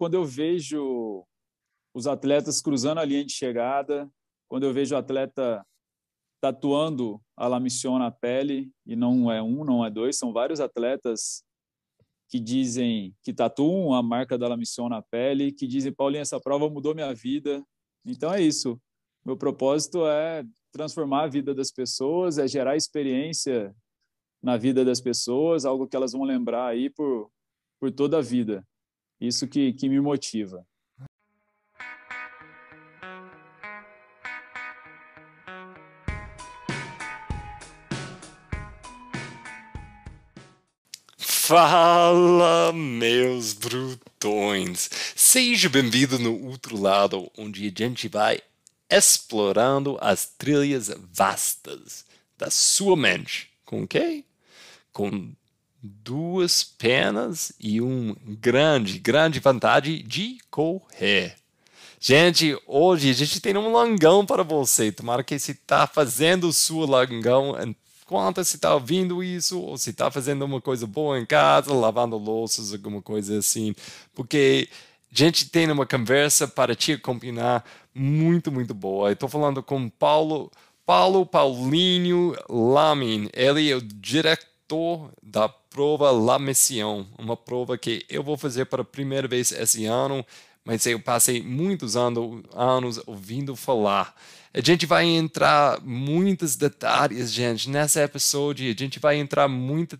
quando eu vejo os atletas cruzando a linha de chegada, quando eu vejo o atleta tatuando a La Mission na pele, e não é um, não é dois, são vários atletas que dizem que tatuam a marca da La Mission na pele, que dizem, Paulinho, essa prova mudou minha vida. Então é isso. Meu propósito é transformar a vida das pessoas, é gerar experiência na vida das pessoas, algo que elas vão lembrar aí por, por toda a vida. Isso que, que me motiva. Fala, meus brutões! Seja bem-vindo no outro lado, onde a gente vai explorando as trilhas vastas da sua mente. Com quê? Com duas penas e um grande, grande vantagem de correr. Gente, hoje a gente tem um langão para você. Tomara que você está fazendo o seu langão enquanto você está ouvindo isso, ou se está fazendo uma coisa boa em casa, lavando louças, alguma coisa assim, porque a gente tem uma conversa para te acompanhar muito, muito boa. Estou falando com Paulo, Paulo Paulinho Lamin, ele é o diretor da prova La Mission, uma prova que eu vou fazer para primeira vez esse ano, mas eu passei muitos anos, anos ouvindo falar. A gente vai entrar muitos detalhes, gente, nessa episódio. A gente vai entrar muito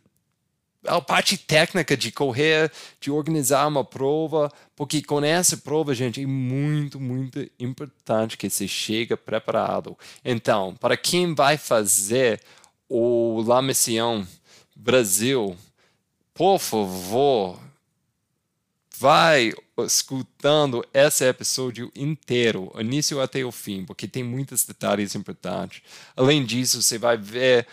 a parte técnica de correr, de organizar uma prova, porque com essa prova, gente, é muito, muito importante que você chegue preparado. Então, para quem vai fazer o La Mission Brasil, por favor, vai escutando esse episódio inteiro, início até o fim, porque tem muitos detalhes importantes. Além disso, você vai ver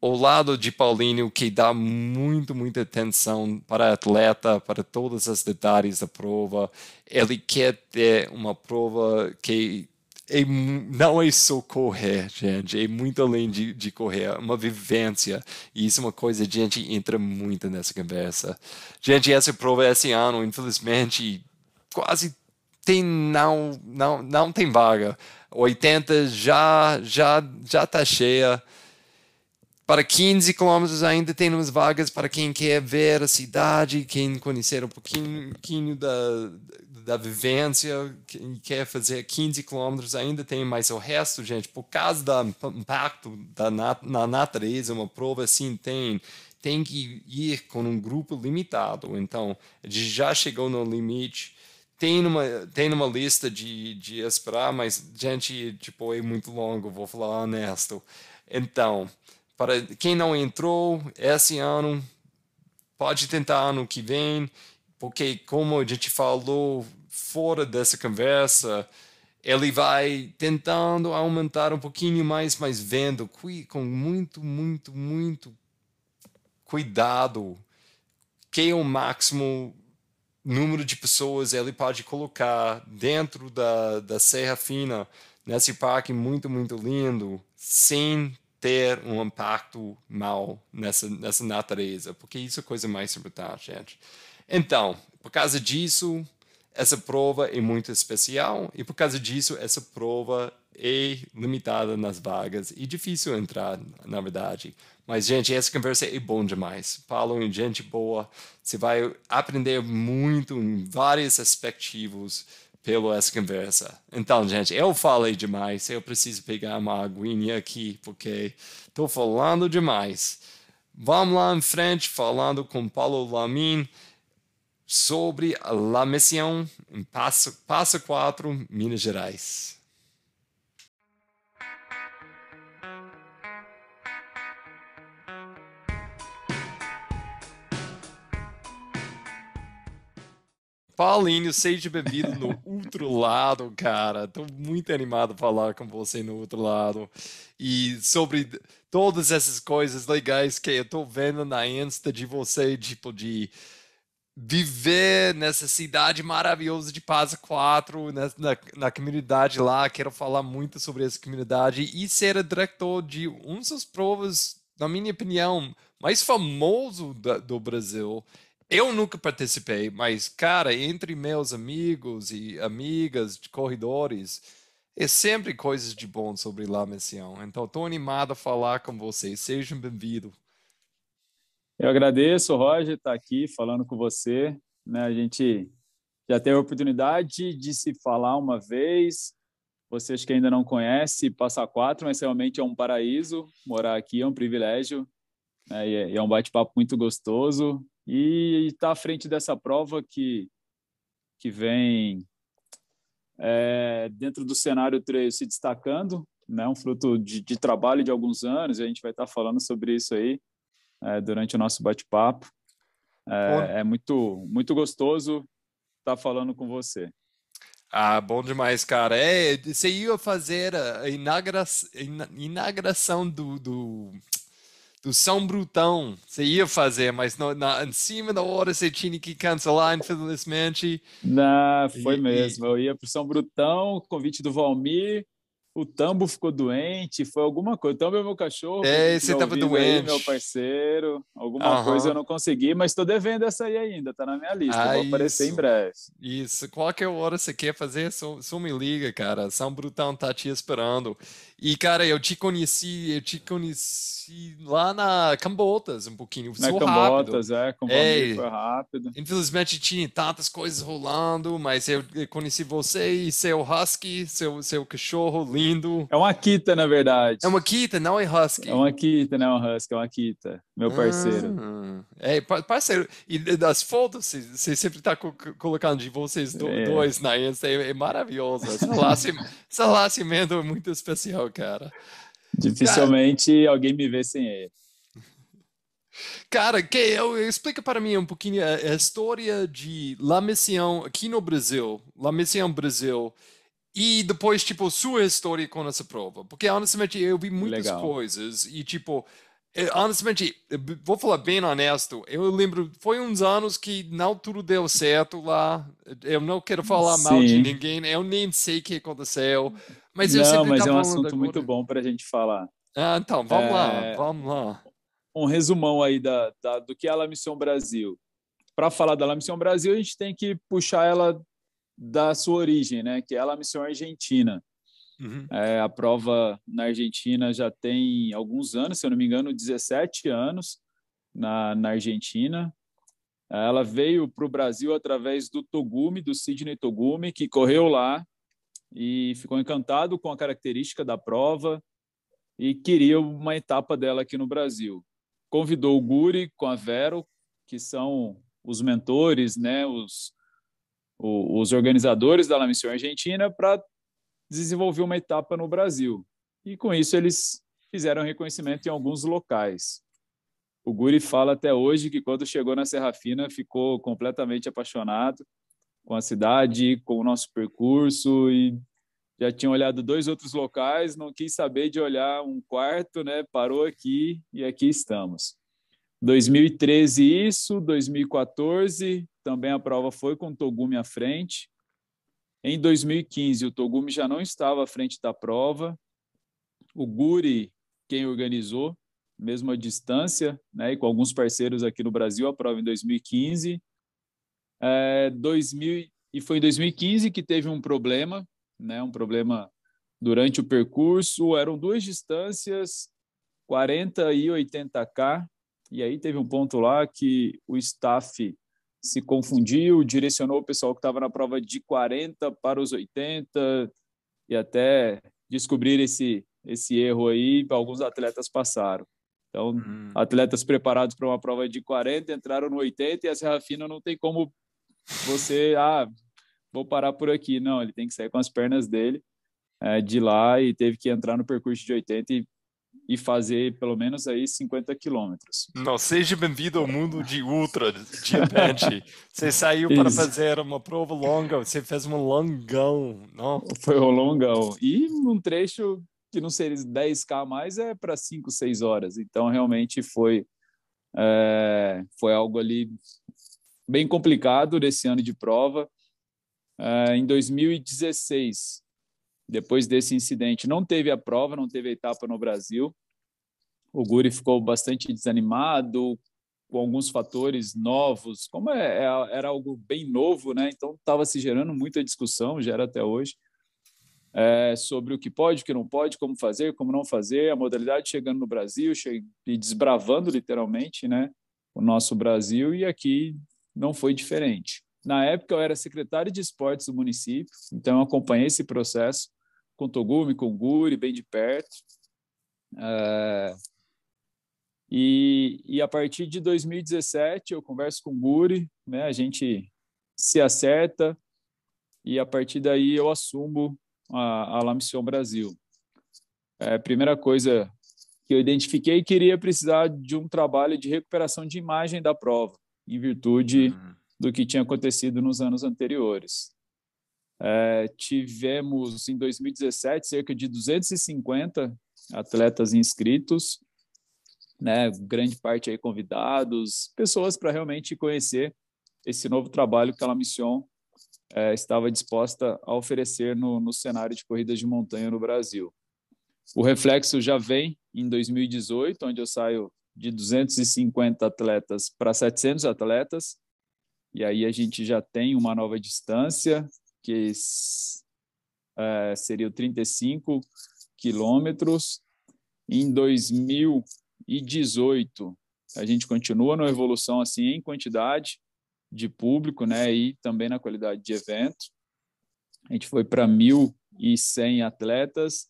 o lado de Paulinho que dá muito, muita atenção para atleta, para todos os detalhes da prova. Ele quer ter uma prova que é, não é só correr, gente, é muito além de, de correr, é uma vivência. E isso é uma coisa, a gente entra muito nessa conversa. Gente, essa prova esse ano, infelizmente, quase tem não não não tem vaga. 80 já já já está cheia. Para 15 quilômetros ainda temos vagas para quem quer ver a cidade, quem conhecer um pouquinho, pouquinho da, da vivência, quem quer fazer 15 quilômetros ainda tem, mas o resto, gente, por causa do impacto da nat na natureza, uma prova assim tem tem que ir com um grupo limitado. Então, já chegou no limite. Tem uma, tem uma lista de, de esperar, mas, gente, tipo, é muito longo, vou falar honesto. Então, para quem não entrou esse ano, pode tentar ano que vem, porque, como a gente falou fora dessa conversa, ele vai tentando aumentar um pouquinho mais, mas vendo com muito, muito, muito cuidado que é o máximo número de pessoas ele pode colocar dentro da, da Serra Fina, nesse parque muito, muito lindo, sem ter um impacto mal nessa, nessa natureza, porque isso é a coisa mais importante, gente. Então, por causa disso, essa prova é muito especial e por causa disso essa prova é limitada nas vagas e difícil entrar, na verdade. Mas, gente, essa conversa é bom demais. Paulo é gente boa. Você vai aprender muito em vários aspectos pela essa conversa. Então, gente, eu falei demais. Eu preciso pegar uma aguinha aqui, porque estou falando demais. Vamos lá em frente, falando com Paulo Lamin sobre a La Mission em Passo, Passo 4, Minas Gerais. Paulinho, seja bem-vindo no outro lado, cara. Estou muito animado a falar com você no outro lado. E sobre todas essas coisas legais que eu estou vendo na Insta de você, tipo, de viver nessa cidade maravilhosa de Paz 4, na, na, na, comunidade lá. Quero falar muito sobre essa comunidade e ser diretor de um dos provas, na minha opinião, mais famoso da, do Brasil. eu nunca participei, mas, cara, entre meus amigos e amigas de corredores, é sempre coisas de bom sobre La Mission. Então, estou animado a falar com vocês. Sejam bem-vindos. Eu agradeço, Roger, estar aqui falando com você. Né? A gente já teve a oportunidade de se falar uma vez. Vocês que ainda não conhecem, Passa Quatro, mas realmente é um paraíso. Morar aqui é um privilégio. Né? E é, é um bate-papo muito gostoso. E estar à frente dessa prova que, que vem é, dentro do cenário trail se destacando, né? um fruto de, de trabalho de alguns anos. A gente vai estar falando sobre isso aí é, durante o nosso bate-papo. É, é, muito, muito gostoso estar tá falando com você. Ah, bom demais, cara. É, você ia fazer a inauguração do, do, do São Brutão. Você ia fazer, mas no, na, em cima da hora você tinha que cancelar, infelizmente. Não, foi e, mesmo. E... Eu ia para o São Brutão, convite do Valmir o Tambo ficou doente, foi alguma coisa. O Tambo é meu cachorro. É, você estava doente. Meu parceiro. Alguma uhum. coisa eu não consegui, mas estou devendo essa aí ainda, tá na minha lista. Ah, Vou aparecer em breve. Isso, qualquer hora você quer fazer, só, só me liga, cara. São Brutão tá te esperando. E, cara, eu te conheci, eu te conheci lá na Cambotas um pouquinho. Na Cambotas, é, com é, foi rápido. Infelizmente tinha tantas coisas rolando, mas eu conheci você e seu husky, seu, seu cachorro lindo. É uma Kita, na verdade. É uma Kita, não é husky. É uma Kita, não é um husky, é uma Kita, meu parceiro. Ah, é, parceiro. E das fotos, você sempre tá colocando de vocês é. dois na Insta, é, é maravilhoso. Esse relacionamento é muito especial cara. Dificilmente cara, alguém me vê sem ele. Cara, que eu, explica para mim um pouquinho a, a, história de La Mission aqui no Brasil, La Mission Brasil, e depois, tipo, sua história com essa prova. Porque, honestamente, eu vi muitas Legal. coisas e, tipo, honestamente, vou falar bem honesto, eu lembro, foi uns anos que não tudo deu certo lá. Eu não quero falar Sim. mal de ninguém, eu nem sei o que aconteceu. Mas eu não, mas é um assunto muito bom para a gente falar. Ah, então, vamos é... lá, vamos lá. Um resumão aí da, da, do que é a La Mission Brasil. Para falar da La Mission Brasil, a gente tem que puxar ela da sua origem, né? Que é a La Mission Argentina. Uhum. É, a prova na Argentina já tem alguns anos, se eu não me engano, 17 anos na, na Argentina. Ela veio para o Brasil através do Togumi, do Sidney Togumi, que correu lá e ficou encantado com a característica da prova e queria uma etapa dela aqui no Brasil. Convidou o Guri com a Vero, que são os mentores, né, os, os organizadores da La Missão Argentina, para desenvolver uma etapa no Brasil. E com isso eles fizeram reconhecimento em alguns locais. O Guri fala até hoje que quando chegou na Serra Fina ficou completamente apaixonado com a cidade, com o nosso percurso e já tinha olhado dois outros locais, não quis saber de olhar um quarto, né? Parou aqui e aqui estamos. 2013 isso, 2014 também a prova foi com o Togumi à frente. Em 2015, o Togumi já não estava à frente da prova. O Guri, quem organizou, mesmo à distância, né, e com alguns parceiros aqui no Brasil, a prova em 2015. É, 2000, e foi em 2015 que teve um problema, né, um problema durante o percurso. Eram duas distâncias, 40 e 80K, e aí teve um ponto lá que o staff se confundiu, direcionou o pessoal que estava na prova de 40 para os 80 e até descobrir esse esse erro aí, alguns atletas passaram. Então, uhum. atletas preparados para uma prova de 40 entraram no 80 e a Serra Fina não tem como você, ah, vou parar por aqui. Não, ele tem que sair com as pernas dele é, de lá e teve que entrar no percurso de 80 e e fazer pelo menos aí 50 quilômetros. Não, seja bem-vindo ao mundo de ultra, de repente. Você saiu para fazer uma prova longa, você fez um longão, não? Foi um longão. E um trecho que não seria 10K mais é para 5, 6 horas. Então, realmente foi, é, foi algo ali bem complicado desse ano de prova. É, em 2016, depois desse incidente, não teve a prova, não teve a etapa no Brasil. O Guri ficou bastante desanimado, com alguns fatores novos, como é, é, era algo bem novo, né? Então estava se gerando muita discussão, gera até hoje, é, sobre o que pode, o que não pode, como fazer, como não fazer, a modalidade chegando no Brasil e desbravando literalmente, né? O nosso Brasil e aqui não foi diferente. Na época eu era secretário de esportes do município, então eu acompanhei esse processo com Togumi, com Guri, bem de perto. É, e, e a partir de 2017 eu converso com o Guri, né? A gente se acerta e a partir daí eu assumo a, a La Mission Brasil. É, primeira coisa que eu identifiquei queria precisar de um trabalho de recuperação de imagem da prova, em virtude uhum. do que tinha acontecido nos anos anteriores. É, tivemos em 2017 cerca de 250 atletas inscritos né, grande parte aí convidados, pessoas para realmente conhecer esse novo trabalho que a La Mission é, estava disposta a oferecer no, no cenário de corridas de montanha no Brasil. O reflexo já vem em 2018, onde eu saio de 250 atletas para 700 atletas, e aí a gente já tem uma nova distância, que é, seria o 35 quilômetros. Em 2000 e 18 a gente continua na evolução assim em quantidade de público, né, e também na qualidade de evento. A gente foi para 1.100 atletas.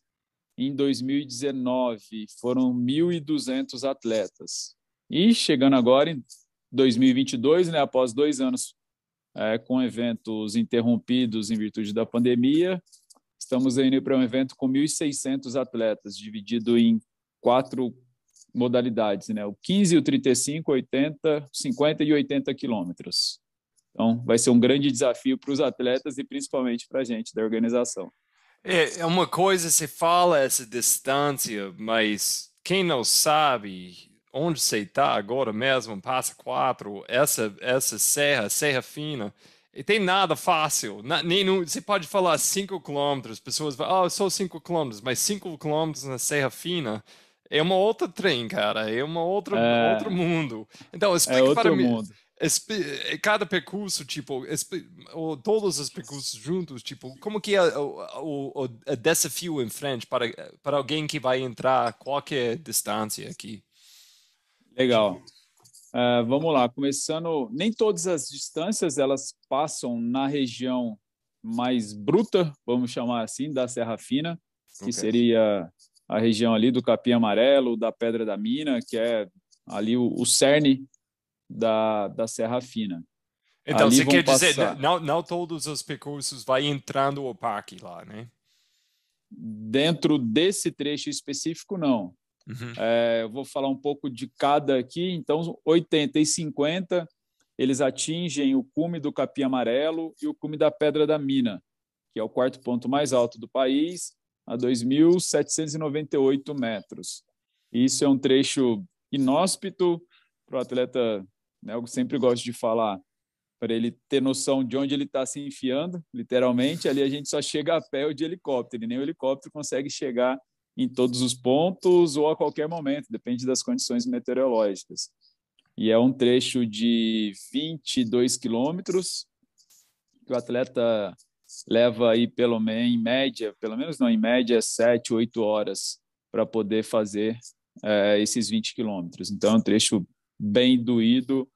Em 2019 foram 1.200 atletas. E chegando agora em 2022, né, após dois anos é, com eventos interrompidos em virtude da pandemia, estamos indo para um evento com 1.600 atletas, dividido em quatro modalidades, né? O 15, o 35, 80, 50 e 80 quilômetros. Então, vai ser um grande desafio para os atletas e principalmente para a gente da organização. É, é uma coisa você fala essa distância, mas quem não sabe onde você está agora mesmo, passa quatro, essa essa serra, serra fina, e tem nada fácil. Na, nem no, você pode falar 5 quilômetros, pessoas falam, ah, oh, só 5 quilômetros, mas 5 quilômetros na serra fina é uma outra trem, cara. É uma outra é... outro mundo. Então, explica é para mim. Mundo. Cada percurso, tipo, ou todos os percursos juntos, tipo, como que é o, o, o desafio em frente para, para alguém que vai entrar qualquer distância aqui? Legal. Uh, vamos lá, começando. Nem todas as distâncias elas passam na região mais bruta, vamos chamar assim, da Serra Fina, que okay. seria a região ali do Capim Amarelo, da Pedra da Mina, que é ali o, o cerne da, da Serra Fina. Então, ali você quer passar... dizer, não, não todos os percursos vai entrando o parque lá, né? Dentro desse trecho específico, não. Uhum. É, eu vou falar um pouco de cada aqui. Então, 80 e 50, eles atingem o cume do Capim Amarelo e o cume da Pedra da Mina, que é o quarto ponto mais alto do país, a 2.798 metros. Isso é um trecho inóspito para o atleta, né, eu sempre gosto de falar, para ele ter noção de onde ele está se enfiando, literalmente. Ali a gente só chega a pé ou de helicóptero, e nem o helicóptero consegue chegar em todos os pontos ou a qualquer momento, depende das condições meteorológicas. E é um trecho de 22 quilômetros que o atleta leva aí pelo menos em média, pelo menos não em média, sete, oito horas para poder fazer é, esses 20 quilômetros. Então, é um trecho bem doído,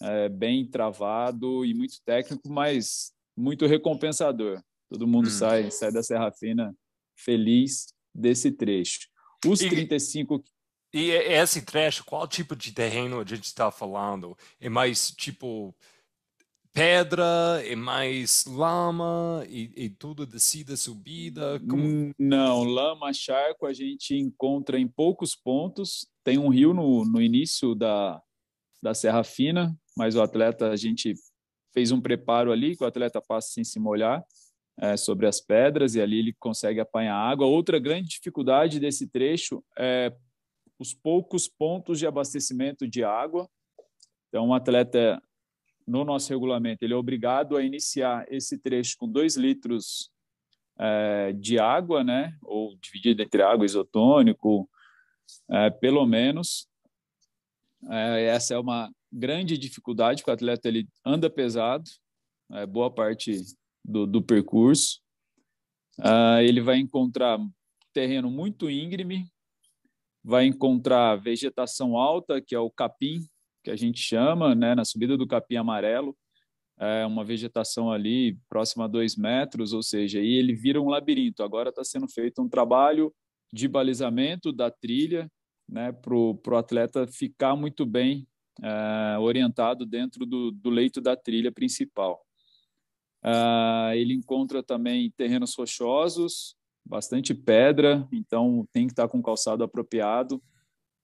é, bem travado e muito técnico, mas muito recompensador. Todo mundo hum. sai, sai da Serra Fina feliz desse trecho. Os e, 35 e esse trecho, qual tipo de terreno a gente está falando? É mais tipo pedra, é mais lama e, e tudo descida, subida? Como... Não, lama, charco a gente encontra em poucos pontos. Tem um rio no, no início da, da Serra Fina, mas o atleta, a gente fez um preparo ali, que o atleta passa sem se molhar é, sobre as pedras e ali ele consegue apanhar água. Outra grande dificuldade desse trecho é os poucos pontos de abastecimento de água. Então, um atleta no nosso regulamento, ele é obrigado a iniciar esse trecho com 2 litros é, de água, né? ou dividido entre água isotônico, é, pelo menos. É, essa é uma, grande dificuldade, porque o atleta ele anda pesado, é, boa parte do, do percurso. Uh, ele vai encontrar terreno muito íngreme, vai encontrar vegetação alta, que é o capim, que a gente chama, né, na subida do capim amarelo, é uma vegetação ali próxima a dois metros, ou seja, aí ele vira um labirinto. Agora está sendo feito um trabalho de balizamento da trilha, né, para o atleta ficar muito bem é, orientado dentro do, do, leito da trilha principal. É, ele encontra também terrenos rochosos, bastante pedra, então tem que estar com calçado apropriado.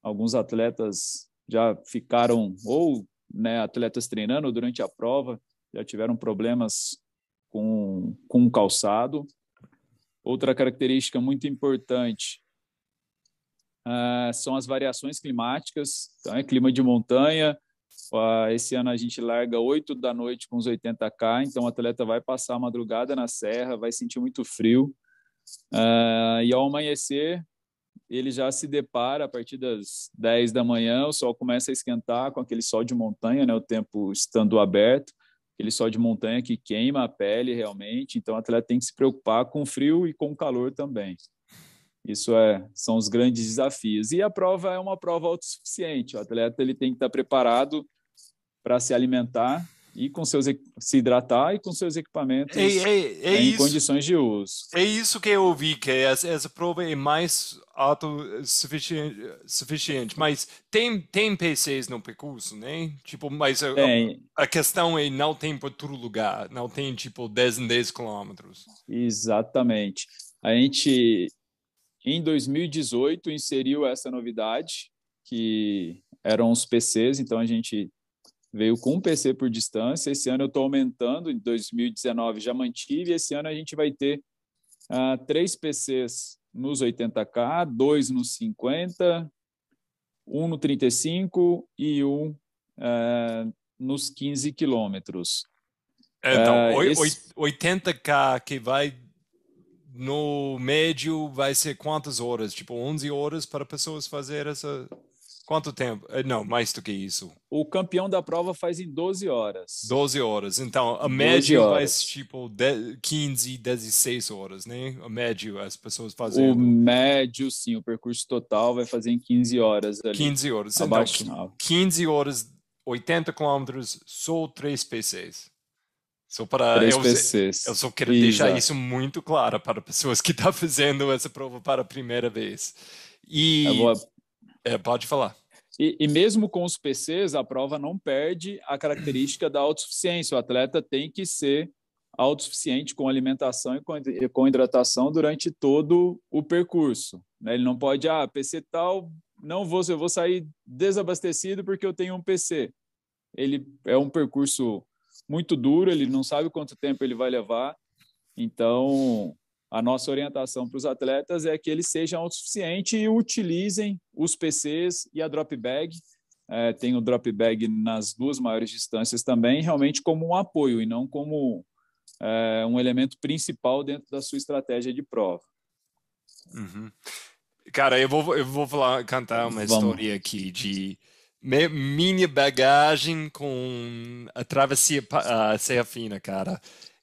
Alguns atletas já ficaram, ou né, atletas treinando durante a prova, já tiveram problemas com, com o calçado. Outra característica muito importante uh, são as variações climáticas. Então, é clima de montanha. Esse ano a gente larga 8 da noite com os 80K, então o atleta vai passar a madrugada na serra, vai sentir muito frio. Uh, e ao amanhecer, ele já se depara a partir das 10 da manhã, o sol começa a esquentar com aquele sol de montanha, né, o tempo estando aberto, aquele sol de montanha que queima a pele realmente, então o atleta tem que se preocupar com o frio e com o calor também. Isso é, são os grandes desafios. E a prova é uma prova autossuficiente, o atleta ele tem que estar preparado para se alimentar e com seus se hidratar e com seus equipamentos é, é, é em isso, condições de uso. É isso que eu ouvi que essa, essa prova é mais autossuficiente, suficiente, mas tem tem PCs no percurso, né? Tipo, mas a, a, questão é não tem para todo lugar, não tem tipo 10 em 10 quilômetros. Exatamente. A gente em 2018 inseriu essa novidade que eram os PCs, então a gente veio com um PC por distância. Esse ano eu estou aumentando, em 2019 já mantive, esse ano a gente vai ter uh, três PCs nos 80K, dois nos 50, um no 35 e um uh, nos 15 quilômetros. É, então, uh, esse... 80K que vai no médio vai ser quantas horas? Tipo, 11 horas para pessoas fazer essa Quanto tempo? Eh, não, mais do que isso. O campeão da prova faz em 12 horas. 12 horas. Então, a média ser tipo 15, 16 horas, né? A média, as pessoas fazendo. O médio, sim, o percurso total vai fazer em 15 horas. Ali, 15 horas. Então, abaixo, então, 15 horas, 80 quilômetros, só 3 PCs. Só para 3 eu, PCs. eu só quero Exato. deixar isso muito claro para pessoas que estão fazendo essa prova para a primeira vez. E vou... é, pode falar. E, e, mesmo com os PCs, a prova não perde a característica da autossuficiência. O atleta tem que ser autossuficiente com alimentação e com, hidratação durante todo o percurso. Né? Ele não pode, ah, PC tal, não vou, eu vou sair desabastecido porque eu tenho um PC. Ele é um percurso muito duro, ele não sabe quanto tempo ele vai levar. Então, a nossa orientação para os atletas é que eles sejam autossuficientes e utilizem os PCs e a drop bag. É, tem o drop bag nas duas maiores distâncias também, realmente como um apoio e não como é, um elemento principal dentro da sua estratégia de prova. Uhum. Cara, eu vou, eu vou falar, cantar uma Vamos. história aqui de minha bagagem com a travessia a Serra Fina, cara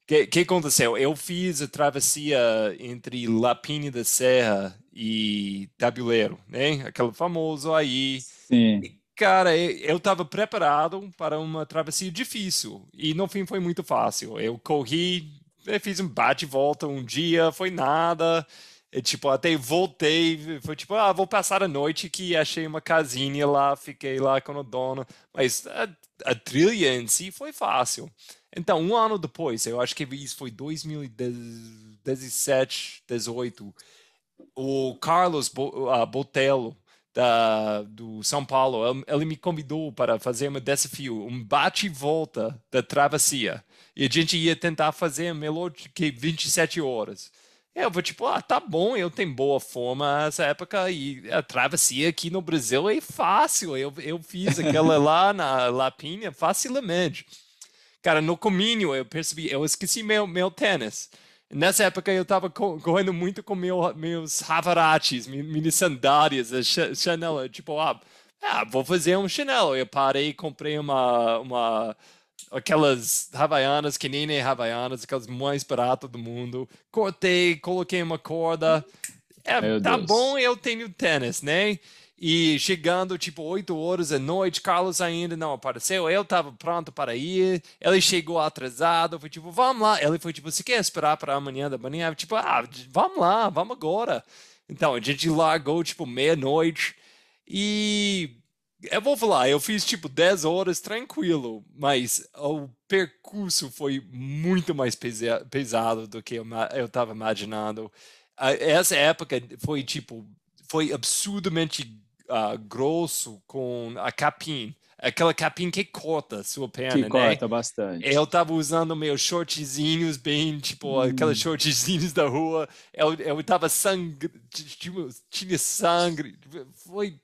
que, que aconteceu? Eu fiz a travessia entre Lapine da Serra e Tabuleiro, né? Aquele famoso aí. Sim. E, cara, eu estava preparado para uma travessia difícil e no fim foi muito fácil. Eu corri, eu fiz um bate-volta um dia, foi nada. E, tipo, até voltei, foi tipo, ah, vou passar a noite que achei uma casinha lá, fiquei lá com o dono. Mas a, a trilha em si foi fácil. Então, um ano depois, eu acho que isso foi 2017, 18, o Carlos ah, Botelho, da, do São Paulo, ele, me convidou para fazer um desafio, um bate e volta da travessia. E a gente ia tentar fazer melhor que 27 horas. Eu vou tipo, ah, tá bom, eu tenho boa forma nessa época e a travessia aqui no Brasil é fácil. Eu, eu fiz aquela lá na Lapinha facilmente. Cara, no caminho eu percebi, eu esqueci meu, meu tênis. Nessa época eu estava correndo muito com meu, meus Havaratis, minhas sandálias, a Chanel, tipo, ah, ah, vou fazer um chinelo. Eu parei e comprei uma, uma aquelas havaianas que nem havaianas, aquelas mais baratas do mundo. Cortei, coloquei uma corda. É, tá Deus. bom, eu tenho tênis, né? E chegando, tipo, 8 horas da noite, Carlos ainda não apareceu. Eu estava pronto para ir. Ele chegou atrasado. Foi tipo, vamos lá. Ele foi tipo, você quer esperar para amanhã da manhã? Tipo, ah, vamos lá, vamos agora. Então, a gente largou, tipo, meia-noite. E eu vou falar, eu fiz tipo 10 horas tranquilo, mas o percurso foi muito mais pesado do que eu, eu tava imaginando. Essa época foi tipo, foi absurdamente uh, grosso com a capim. Aquela capim que corta a sua perna, que né? corta bastante. Eu tava usando meus shortzinhos bem, tipo, hum. aqueles shortzinhos da rua. Eu, eu tava sangue, tipo, tinha sangue. Foi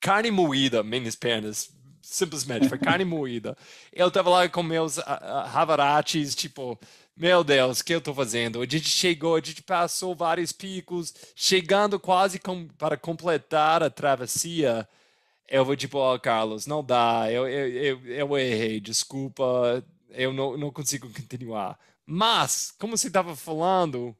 carne moída, minhas pernas. Simplesmente, foi carne moída. Eu tava lá com meus uh, uh, tipo, meu Deus, o que eu tô fazendo? A gente chegou, a gente passou vários picos, chegando quase com, para completar a travessia. Eu vou tipo, ó, oh, Carlos, não dá, eu, eu, eu, eu errei, desculpa, eu não, não consigo continuar. Mas, como você estava falando,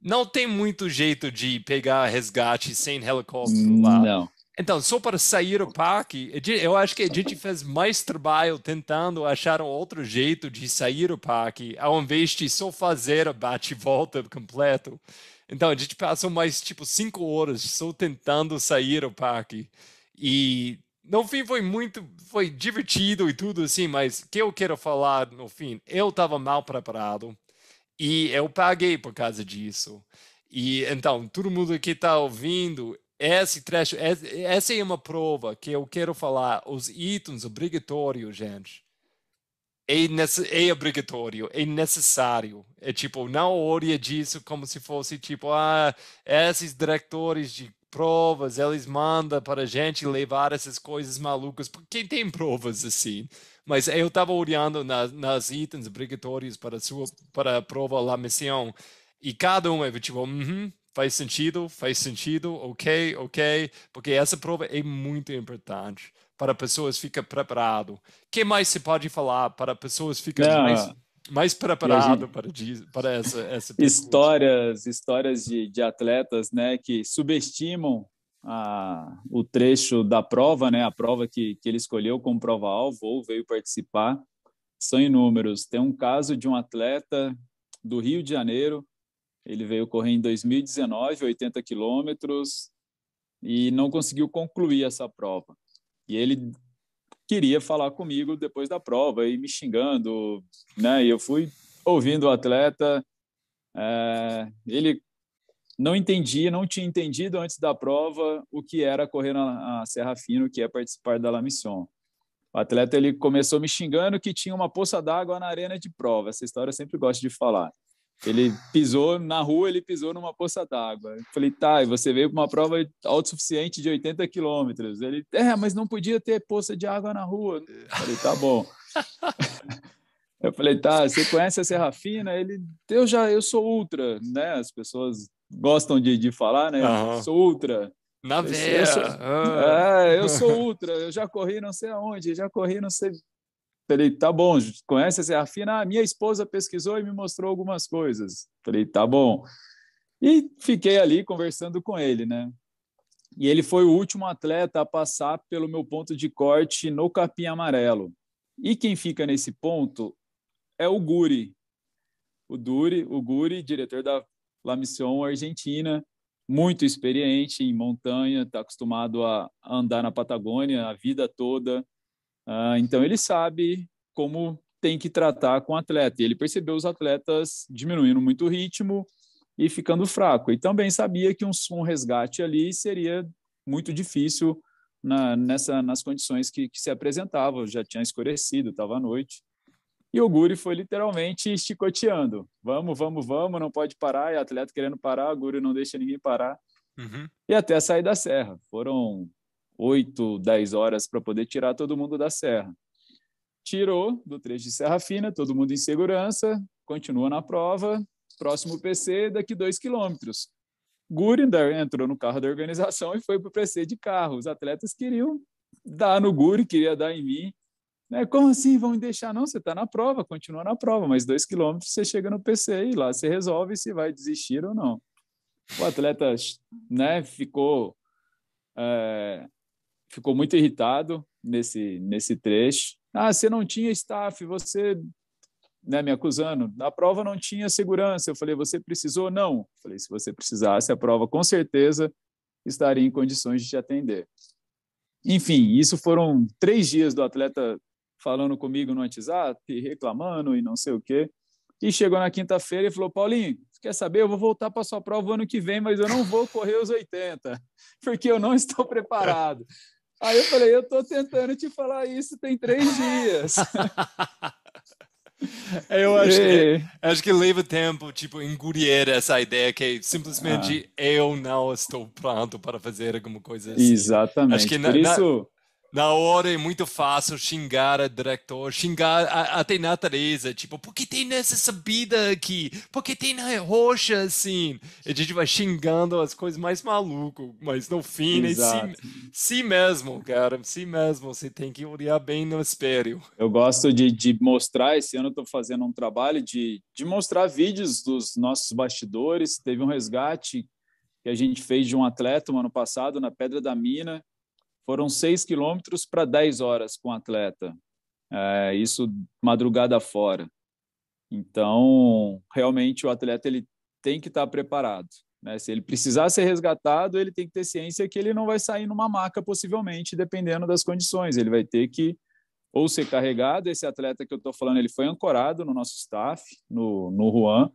não tem muito jeito de pegar resgate sem helicóptero lá. Não. Então, só para sair do parque, eu acho que a gente fez mais trabalho tentando achar um outro jeito de sair do parque, ao invés de só fazer o bate-volta completo. Então, a gente passou mais, tipo, cinco horas só tentando sair do parque. E, no fim, foi muito, foi divertido e tudo assim, mas o que eu quero falar, no fim, eu estava mal preparado e eu paguei por causa disso. E, então, todo mundo que está ouvindo, esse trecho, essa é uma prova que eu quero falar. Os itens obrigatórios, gente, é, é obrigatório, é necessário. É tipo, não olha disso como se fosse tipo, ah, esses diretores de provas, eles mandam para a gente levar essas coisas malucas, porque tem provas assim. Mas eu estava olhando nas, nas itens obrigatórios para a sua para a prova lá missão e cada um é tipo, uhum, -huh, faz sentido, faz sentido, ok, ok, porque essa prova é muito importante para pessoas ficarem preparadas. O que mais se pode falar para pessoas ficarem mais, mais preparadas para, para essa, essa Histórias, histórias de, de atletas né, que subestimam a, o trecho da prova, né, a prova que, que ele escolheu como prova-alvo ou veio participar, são inúmeros. Tem um caso de um atleta do Rio de Janeiro ele veio correr em 2019, 80 quilômetros, e não conseguiu concluir essa prova. E ele queria falar comigo depois da prova e me xingando, né? E eu fui ouvindo o atleta. É, ele não entendia, não tinha entendido antes da prova o que era correr na Serra Fino, o que é participar da La Mission. O atleta ele começou me xingando que tinha uma poça d'água na arena de prova. Essa história eu sempre gosto de falar. Ele pisou na rua, ele pisou numa poça d'água. Eu falei, tá, e você veio para uma prova autossuficiente de 80 quilômetros. Ele, é, mas não podia ter poça de água na rua. Eu falei, tá bom. eu falei, tá, você conhece a Serra Fina? Ele, eu já, eu sou ultra, né? As pessoas gostam de, de falar, né? Uhum. Sou ultra. Na veia. Ah. É, eu sou ultra, eu já corri não sei aonde, já corri não sei Falei, tá bom, conhece a Serafina? Ah, minha esposa pesquisou e me mostrou algumas coisas. Falei, tá bom. E fiquei ali conversando com ele, né? E ele foi o último atleta a passar pelo meu ponto de corte no capim amarelo. E quem fica nesse ponto é o Guri. O Duri, o Guri, diretor da La Mission Argentina, muito experiente em montanha, está acostumado a andar na Patagônia a vida toda, ah, então ele sabe como tem que tratar com o atleta. E ele percebeu os atletas diminuindo muito o ritmo e ficando fraco. E também sabia que um, um resgate ali seria muito difícil na, nessa, nas condições que, que se apresentavam. Já tinha escurecido, estava à noite. E o Guri foi literalmente chicoteando. Vamos, vamos, vamos, não pode parar. E atleta querendo parar, o Guri não deixa ninguém parar. Uhum. E até sair da serra. Foram 8, 10 horas para poder tirar todo mundo da serra. Tirou do trecho de Serra Fina, todo mundo em segurança, continua na prova, próximo PC daqui 2 quilômetros. Gurinder entrou no carro da organização e foi para o PC de carro. Os atletas queriam dar no Guri, queria dar em mim. Né? Como assim? Vão deixar? Não, você está na prova, continua na prova, mas dois quilômetros você chega no PC e lá você resolve se vai desistir ou não. O atleta né, ficou, é, ficou muito irritado nesse, nesse trecho. Ah, você não tinha staff, você né, me acusando. Na prova não tinha segurança. Eu falei, você precisou? Não. Eu falei, se você precisasse, a prova com certeza estaria em condições de te atender. Enfim, isso foram três dias do atleta falando comigo no WhatsApp, reclamando e não sei o quê. E chegou na quinta-feira e falou: Paulinho, quer saber? Eu vou voltar para a sua prova ano que vem, mas eu não vou correr os 80, porque eu não estou preparado. Aí eu falei: eu estou tentando te falar isso tem três dias. Eu acho que, acho que leva tempo, tipo, engolir essa ideia que simplesmente ah. eu não estou pronto para fazer alguma coisa assim. Exatamente. Acho que Por na, isso na hora é muito fácil xingar a diretor, xingar a, até natureza, tipo, por que tem nessa subida aqui? Por que tem na rocha assim? A gente vai xingando as coisas mais malucas, mas no fim é si, si mesmo, cara, si mesmo, você tem que olhar bem no espelho. Eu gosto de, de mostrar, esse ano eu estou fazendo um trabalho de, de mostrar vídeos dos nossos bastidores, teve um resgate que a gente fez de um atleta no ano passado na Pedra da Mina, foram 6 quilômetros para 10 horas com o atleta. É, isso madrugada fora. Então, realmente, o atleta ele tem que estar preparado. Né? Se ele precisar ser resgatado, ele tem que ter ciência que ele não vai sair numa maca, possivelmente, dependendo das condições. Ele vai ter que ou ser carregado. Esse atleta que eu estou falando, ele foi ancorado no nosso staff, no, no Juan,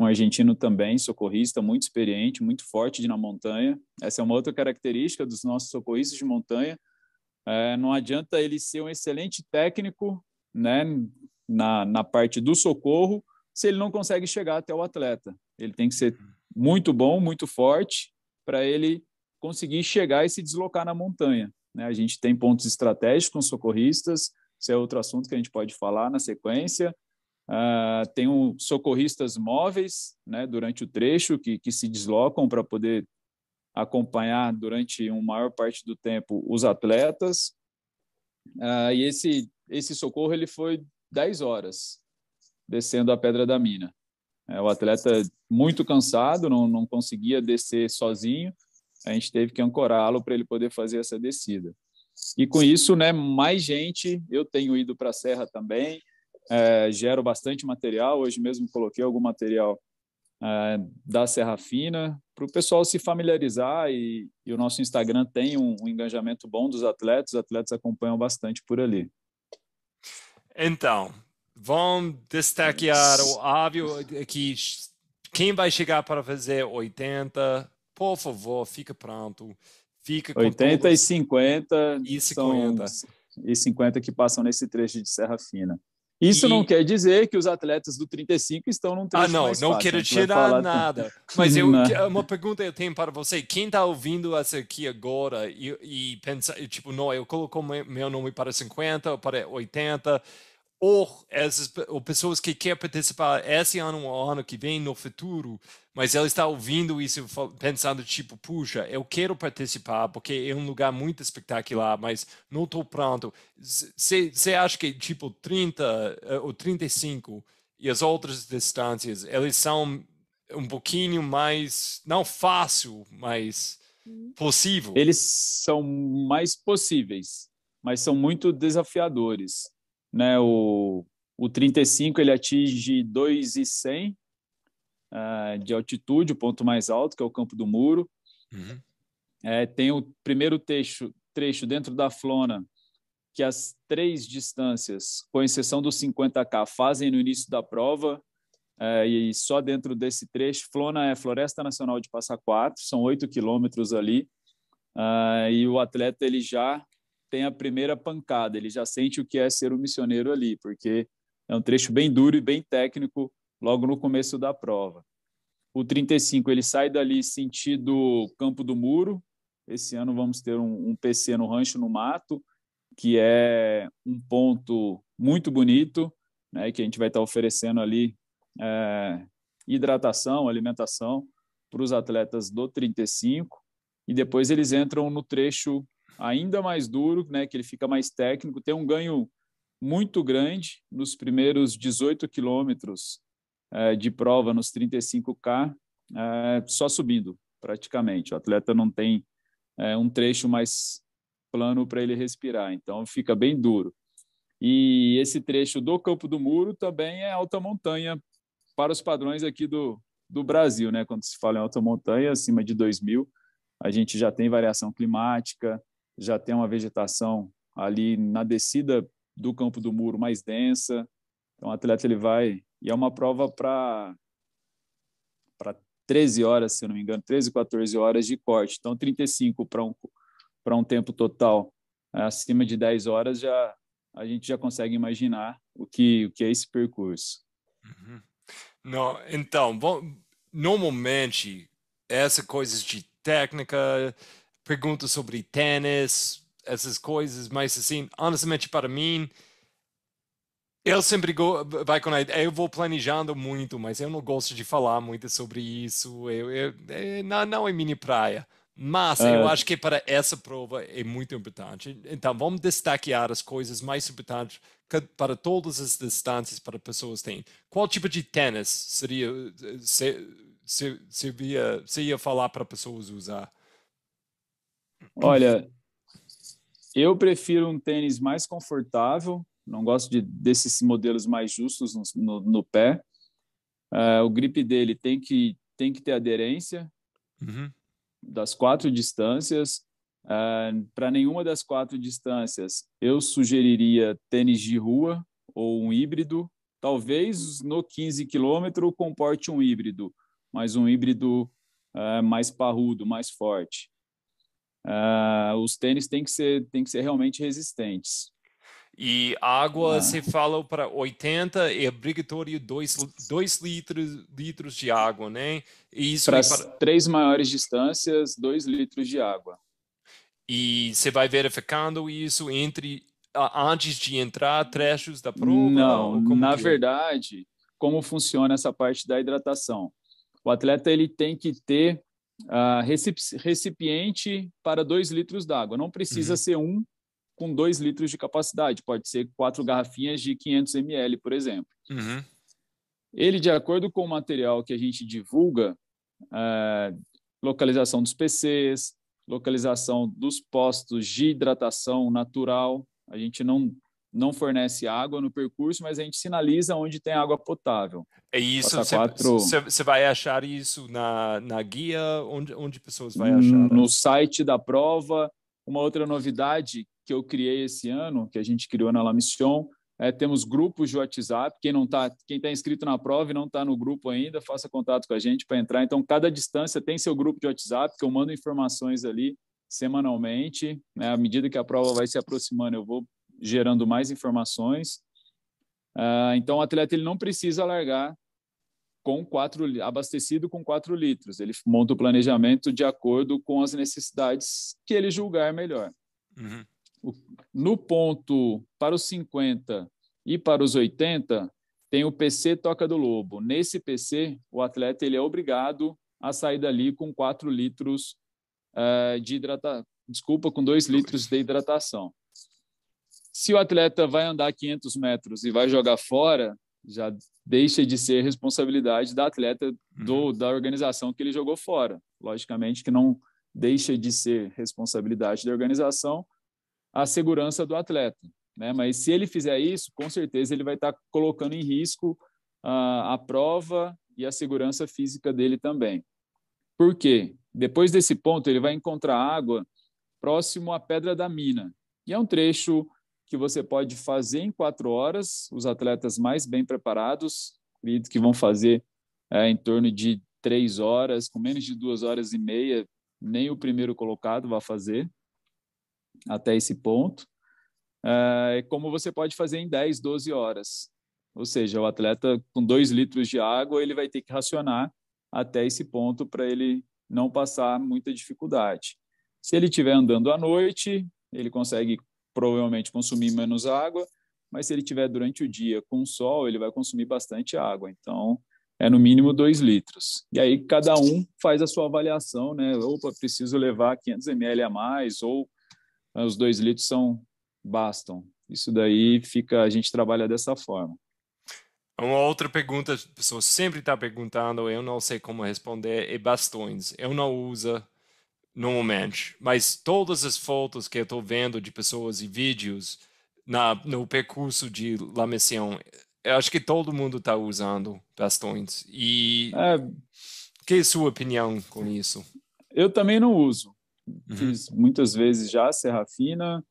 um argentino também, socorrista, muito experiente, muito forte de na montanha. Essa é uma outra característica dos nossos socorristas de montanha. É, não adianta ele ser um excelente técnico né, na, na parte do socorro se ele não consegue chegar até o atleta. Ele tem que ser muito bom, muito forte, para ele conseguir chegar e se deslocar na montanha. Né? A gente tem pontos estratégicos com socorristas, isso é outro assunto que a gente pode falar na sequência. Uh, tem um, socorristas móveis né, durante o trecho que, que se deslocam para poder acompanhar durante uma maior parte do tempo os atletas. Uh, e esse, esse socorro ele foi 10 horas descendo a Pedra da Mina. É, o atleta muito cansado, não, não conseguia descer sozinho, a gente teve que ancorá-lo para ele poder fazer essa descida. E com isso, né, mais gente, eu tenho ido para a Serra também, é, gero bastante material. Hoje mesmo coloquei algum material é, da Serra Fina para o pessoal se familiarizar e, e, o nosso Instagram tem um, um engajamento bom dos atletas. Os atletas acompanham bastante por ali. Então, vamos destacar o óbvio que quem vai chegar para fazer 80, por favor, fica pronto. Fica 80 e 50 e 50. e 50 que passam nesse trecho de Serra Fina. Isso e... não quer dizer que os atletas do 35 estão num trecho Ah, não, não quero tirar nada. Mas eu, uma pergunta eu tenho para você. Quem está ouvindo essa aqui agora e, e pensa, tipo, não, eu coloco meu nome para 50 ou para 80, ou essas ou pessoas que querem participar esse ano ou ano que vem no futuro, mas ela está ouvindo isso pensando tipo, puxa, eu quero participar porque é um lugar muito espetacular, mas não estou pronto. Você acha que tipo 30 eh, ou 35 e as outras distâncias, eles são um pouquinho mais, não fácil, mas possível? Eles são mais possíveis, mas são muito desafiadores né? O, o 35 ele atinge 2,100 uh, de altitude, o ponto mais alto, que é o Campo do Muro. Uhum. É, tem o primeiro trecho, trecho dentro da Flona, que as três distâncias, com exceção dos 50K, fazem no início da prova, é, e só dentro desse trecho, Flona é Floresta Nacional de Passa Quatro, são oito quilômetros ali, uh, e o atleta ele já tem a primeira pancada, ele já sente o que é ser um missioneiro ali, porque é um trecho bem duro e bem técnico logo no começo da prova. O 35 ele sai dali sentido Campo do Muro. Esse ano vamos ter um, um PC no Rancho no Mato, que é um ponto muito bonito, né, que a gente vai estar oferecendo ali é, hidratação, alimentação para os atletas do 35 e depois eles entram no trecho ainda mais duro, né, que ele fica mais técnico, tem um ganho muito grande nos primeiros 18 quilômetros é, de prova nos 35K, é, só subindo praticamente. O atleta não tem é, um trecho mais plano para ele respirar, então fica bem duro. E esse trecho do Campo do Muro também é alta montanha para os padrões aqui do, do Brasil, né? Quando se fala em alta montanha, acima de 2.000, a gente já tem variação climática, já tem uma vegetação ali na descida do Campo do Muro mais densa. Então, o atleta ele vai e é uma prova para para 13 horas, se eu não me engano, 13, 14 horas de corte. Então, 35 para um para um tempo total acima de 10 horas já a gente já consegue imaginar o que o que é esse percurso. Uhum. Não, então, bom, normalmente essa coisas de técnica, perguntas sobre tênis, essas coisas, mas assim, honestamente para mim, eu sempre go, vai com a, eu vou planejando muito, mas eu não gosto de falar muito sobre isso. Eu, eu, eu não, não é minha praia. Mas é. eu acho que para essa prova é muito importante. Então, vamos destacar as coisas mais importantes para todas as distâncias para pessoas têm. Qual tipo de tênis seria se, se, se, via, se ia falar para pessoas usar? Olha, eu prefiro um tênis mais confortável. Não gosto de, desses modelos mais justos no, no, no pé. Uh, o grip dele tem que tem que ter aderência. Uhum das quatro distâncias. Uh, Para nenhuma das quatro distâncias, eu sugeriria tênis de rua ou um híbrido. Talvez no 15 quilômetro comporte um híbrido, mas um híbrido uh, mais parrudo, mais forte. Uh, os tênis têm que ser, têm que ser realmente resistentes. E água, ah. você fala para 80, é obrigatório 2 litros, litros de água, né? isso para três maiores distâncias, 2 litros de água. E você vai verificando isso entre antes de entrar trechos da prova? Não, na que... verdade, como funciona essa parte da hidratação? O atleta ele tem que ter uh, recipiente para 2 litros d'água. Não precisa uhum. ser um com 2 litros de capacidade, pode ser quatro garrafinhas de 500 ml, por exemplo. Uhum. Ele, de acordo com o material que a gente divulga, é, localização dos PCs, localização dos postos de hidratação natural, a gente não não fornece água no percurso, mas a gente sinaliza onde tem água potável. É isso, você quatro... vai achar isso na, na guia, onde, onde pessoas vão achar? No site da prova. Uma outra novidade que eu criei esse ano, que a gente criou na La Mission, é, temos grupos de WhatsApp. Quem não está, quem está inscrito na prova e não está no grupo ainda, faça contato com a gente para entrar. Então, cada distância tem seu grupo de WhatsApp, que eu mando informações ali semanalmente. Né? À medida que a prova vai se aproximando, eu vou gerando mais informações. Uh, então, o atleta ele não precisa largar com quatro abastecido com 4 litros. Ele monta o planejamento de acordo com as necessidades que ele julgar melhor. Uhum. No ponto para os 50 e para os 80, tem o PC Toca do Lobo. Nesse PC, o atleta ele é obrigado a sair dali com 4 litros uh, de hidratação. Desculpa, com 2 litros de hidratação. Se o atleta vai andar 500 metros e vai jogar fora, já deixa de ser responsabilidade da atleta do, uhum. da organização que ele jogou fora. Logicamente que não deixa de ser responsabilidade da organização, a segurança do atleta. Né? Mas se ele fizer isso, com certeza ele vai estar colocando em risco a, a prova e a segurança física dele também. Por quê? Depois desse ponto, ele vai encontrar água próximo à Pedra da Mina, e é um trecho que você pode fazer em quatro horas. Os atletas mais bem preparados, acredito que vão fazer é, em torno de três horas, com menos de duas horas e meia, nem o primeiro colocado vai fazer até esse ponto, é, como você pode fazer em 10, 12 horas. Ou seja, o atleta com 2 litros de água, ele vai ter que racionar até esse ponto para ele não passar muita dificuldade. Se ele estiver andando à noite, ele consegue provavelmente consumir menos água, mas se ele estiver durante o dia com sol, ele vai consumir bastante água. Então, é no mínimo 2 litros. E aí cada um faz a sua avaliação, né? Opa, preciso levar 500 ml a mais, ou né, os 2 litros são bastam. Isso daí fica, a gente trabalha dessa forma. Uma outra pergunta, a pessoa sempre está perguntando, eu não sei como responder, é bastões. Eu não uso normalmente, mas todas as fotos que eu estou vendo de pessoas e vídeos na, no percurso de La Mission, eu acho que todo mundo está usando bastões. E é, que é a sua opinião com isso? Eu também não uso. Uhum. Fiz muitas vezes já serra fina,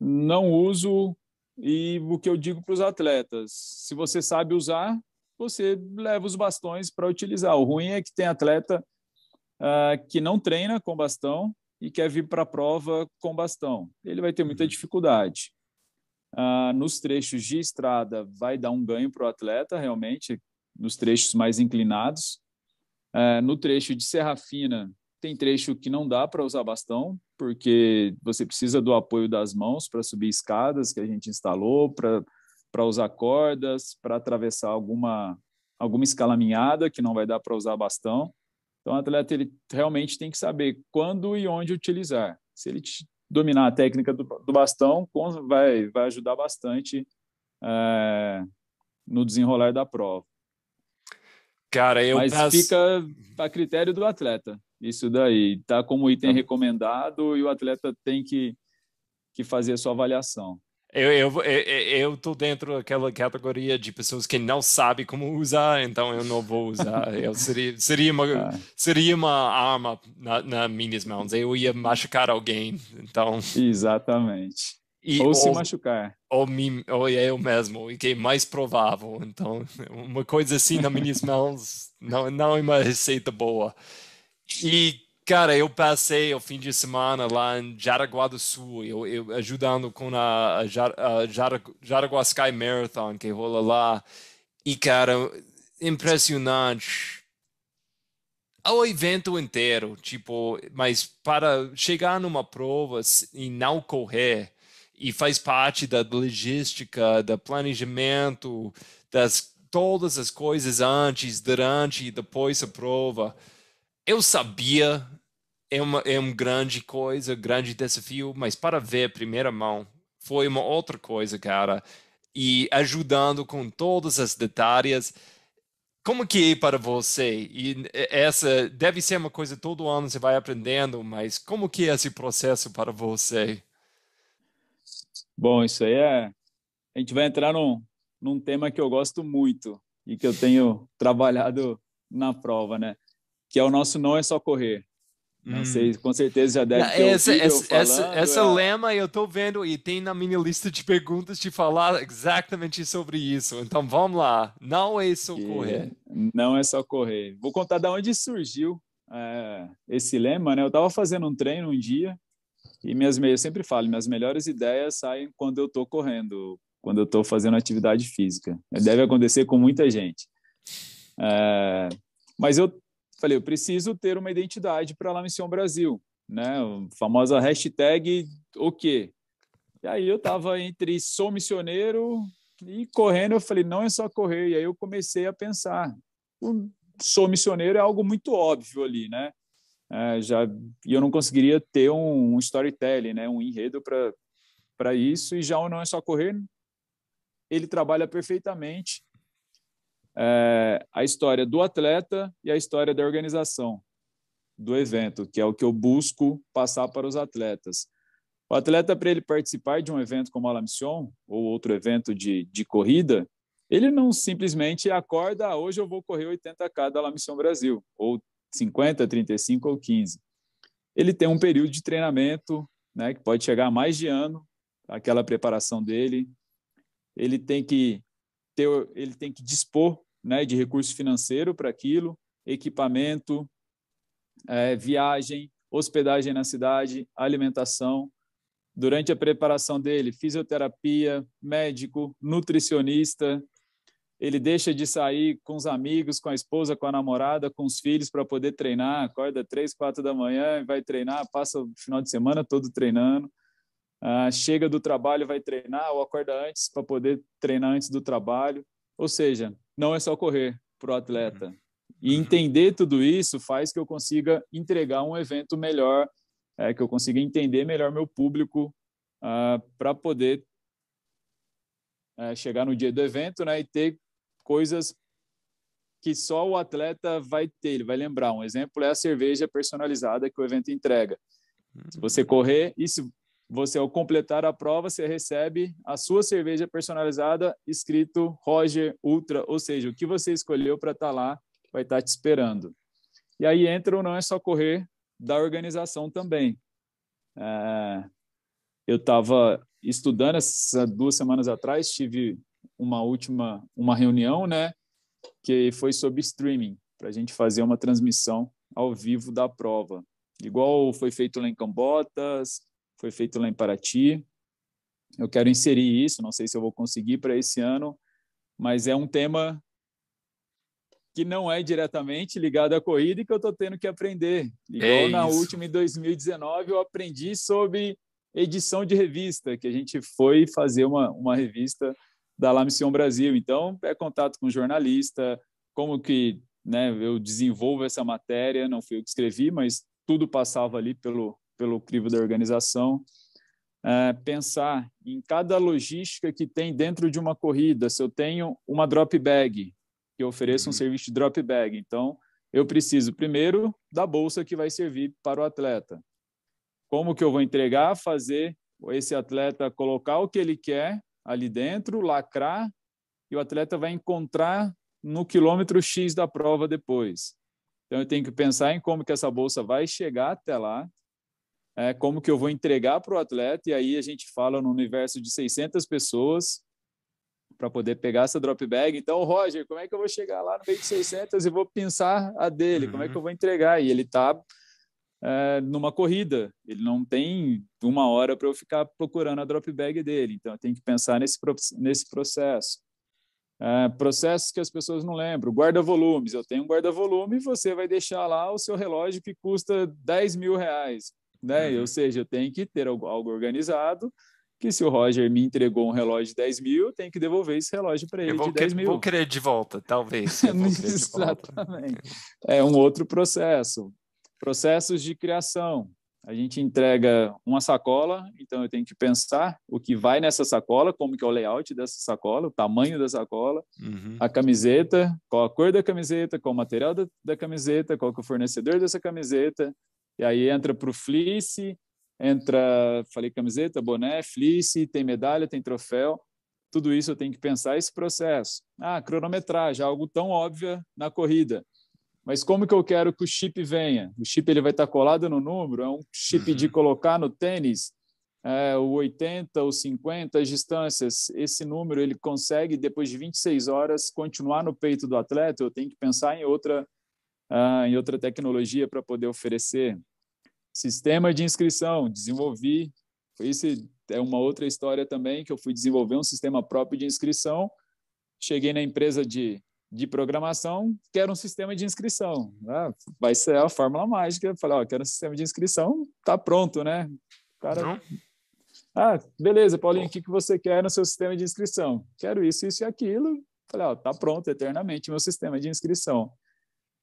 não uso. E o que eu digo para os atletas: se você sabe usar, você leva os bastões para utilizar. O ruim é que tem atleta uh, que não treina com bastão e quer vir para a prova com bastão. Ele vai ter muita uhum. dificuldade. Uh, nos trechos de estrada, vai dar um ganho para o atleta, realmente, nos trechos mais inclinados. Uh, no trecho de Serra Fina, tem trecho que não dá para usar bastão, porque você precisa do apoio das mãos para subir escadas que a gente instalou, para usar cordas, para atravessar alguma, alguma escalaminhada que não vai dar para usar bastão. Então, o atleta ele realmente tem que saber quando e onde utilizar. Se ele dominar a técnica do, do bastão, vai, vai ajudar bastante é, no desenrolar da prova. Cara, eu Mas passo... fica a critério do atleta. Isso daí. Tá como item tá. recomendado e o atleta tem que, que fazer a sua avaliação. Eu, eu, eu, eu tô dentro daquela categoria de pessoas que não sabem como usar, então eu não vou usar. Eu seria, seria, uma, ah. seria uma arma na, nas minhas mãos. Eu ia machucar alguém, então... Exatamente. E, ou, ou, se machucar. Ou, mim, ou eu mesmo, o que é mais provável. Então, uma coisa assim nas minhas mãos não, não é uma receita boa. E Cara, eu passei o fim de semana lá em Jaraguá do Sul, eu, eu ajudando com a, a, a Jaraguá Sky Marathon que rola lá. E, cara, impressionante. O evento inteiro, tipo, mas para chegar numa prova e não correr, e faz parte da logística, do planejamento, das todas as coisas antes, durante e depois da prova. Eu sabia é uma é uma grande coisa, grande desafio, mas para ver primeira mão foi uma outra coisa, cara. E ajudando com todas as detalhes. Como que é para você? E essa deve ser uma coisa todo ano você vai aprendendo, mas como que é esse processo para você? Bom, isso aí é. A gente vai entrar num, num tema que eu gosto muito e que eu tenho trabalhado na prova, né? Que é o nosso não é só correr. Não hum. sei, com certeza já deve ter essa, essa, essa, essa é... lema eu estou vendo e tem na minha lista de perguntas de falar exatamente sobre isso. Então vamos lá. Não é só correr. Não é só correr. Vou contar de onde surgiu é, esse lema. Né? Eu estava fazendo um treino um dia e minhas eu sempre falo, minhas melhores ideias saem quando eu estou correndo, quando eu estou fazendo atividade física. Deve acontecer com muita gente. É, mas eu falei, eu preciso ter uma identidade para La Missão Brasil, né? A famosa hashtag o quê? E aí eu estava entre sou missioneiro e correndo, eu falei, não é só correr. E aí eu comecei a pensar, sou missioneiro é algo muito óbvio ali, né? É, já e eu não conseguiria ter um, um storytelling, né? Um enredo para para isso e já o não é só correr. Ele trabalha perfeitamente é, a história do atleta e a história da organização do evento, que é o que eu busco passar para os atletas. O atleta, para ele participar de um evento como a La Mission, ou outro evento de, de corrida, ele não simplesmente acorda, ah, hoje eu vou correr 80K da La Mission Brasil, ou 50, 35 ou 15. Ele tem um período de treinamento, né, que pode chegar a mais de ano, aquela preparação dele. Ele tem que ter, ele tem que dispor né, de recurso financeiro para aquilo, equipamento, é, viagem, hospedagem na cidade, alimentação. Durante a preparação dele, fisioterapia, médico, nutricionista. Ele deixa de sair com os amigos, com a esposa, com a namorada, com os filhos para poder treinar. Acorda três, quatro da manhã, vai treinar, passa o final de semana todo treinando. Ah, chega do trabalho, vai treinar, ou acorda antes para poder treinar antes do trabalho. Ou seja, não é só correr, para o atleta. E uhum. entender tudo isso faz que eu consiga entregar um evento melhor, é, que eu consiga entender melhor meu público uh, para poder uh, chegar no dia do evento né, e ter coisas que só o atleta vai ter, ele vai lembrar. Um exemplo é a cerveja personalizada que o evento entrega. Se você correr e se você ao completar a prova, você recebe a sua cerveja personalizada escrito Roger Ultra, ou seja, o que você escolheu para estar tá lá vai estar tá te esperando. E aí entra ou não é só correr da organização também. É, eu estava estudando essas duas semanas atrás, tive uma última uma reunião, né, que foi sobre streaming para a gente fazer uma transmissão ao vivo da prova, igual foi feito lá em Cambotas, foi feito lá em Paraty. Eu quero inserir isso, não sei se eu vou conseguir para esse ano, mas é um tema que não é diretamente ligado à corrida e que eu estou tendo que aprender. Igual é na última, em 2019, eu aprendi sobre edição de revista, que a gente foi fazer uma, uma revista da La Mission Brasil. Então, é contato com jornalista, como que né, eu desenvolvo essa matéria, não fui eu que escrevi, mas tudo passava ali pelo, pelo crivo da organização. É, pensar em cada logística que tem dentro de uma corrida. Se eu tenho uma drop bag, que ofereça um uhum. serviço de drop bag. Então, eu preciso primeiro da bolsa que vai servir para o atleta. Como que eu vou entregar, fazer esse atleta colocar o que ele quer ali dentro, lacrar, e o atleta vai encontrar no quilômetro X da prova depois. Então, eu tenho que pensar em como que essa bolsa vai chegar até lá, é, como que eu vou entregar para o atleta, e aí a gente fala no universo de 600 pessoas, para poder pegar essa drop bag. Então, Roger, como é que eu vou chegar lá no meio de 600 e vou pensar a dele? Como é que eu vou entregar? E ele está é, numa corrida, ele não tem uma hora para eu ficar procurando a drop bag dele. Então, eu tenho que pensar nesse, nesse processo. É, processos que as pessoas não lembram. Guarda-volumes. Eu tenho um guarda-volume e você vai deixar lá o seu relógio que custa 10 mil reais. Né? Uhum. Ou seja, eu tenho que ter algo, algo organizado que se o Roger me entregou um relógio de 10 mil, eu tenho que devolver esse relógio para ele de 10 mil. Vou querer de volta, talvez. Exatamente. É um outro processo. Processos de criação. A gente entrega uma sacola, então eu tenho que pensar o que vai nessa sacola, como que é o layout dessa sacola, o tamanho da sacola, uhum. a camiseta, qual a cor da camiseta, qual o material da, da camiseta, qual que é o fornecedor dessa camiseta, e aí entra para o fleece, entra, falei camiseta, boné, fleece, tem medalha, tem troféu. Tudo isso eu tenho que pensar esse processo. Ah, cronometragem, algo tão óbvio na corrida. Mas como que eu quero que o chip venha? O chip ele vai estar colado no número? É um chip uhum. de colocar no tênis? É, o 80, o 50, as distâncias, esse número ele consegue, depois de 26 horas, continuar no peito do atleta? Eu tenho que pensar em outra, uh, em outra tecnologia para poder oferecer. Sistema de inscrição, desenvolvi. Isso é uma outra história também, que eu fui desenvolver um sistema próprio de inscrição. Cheguei na empresa de, de programação, quero um sistema de inscrição. Ah, vai ser a fórmula mágica. falei, ó, quero um sistema de inscrição, tá pronto, né? cara... Não. Ah, beleza, Paulinho, o que, que você quer no seu sistema de inscrição? Quero isso, isso e aquilo. Falei, ó, tá pronto eternamente meu sistema de inscrição.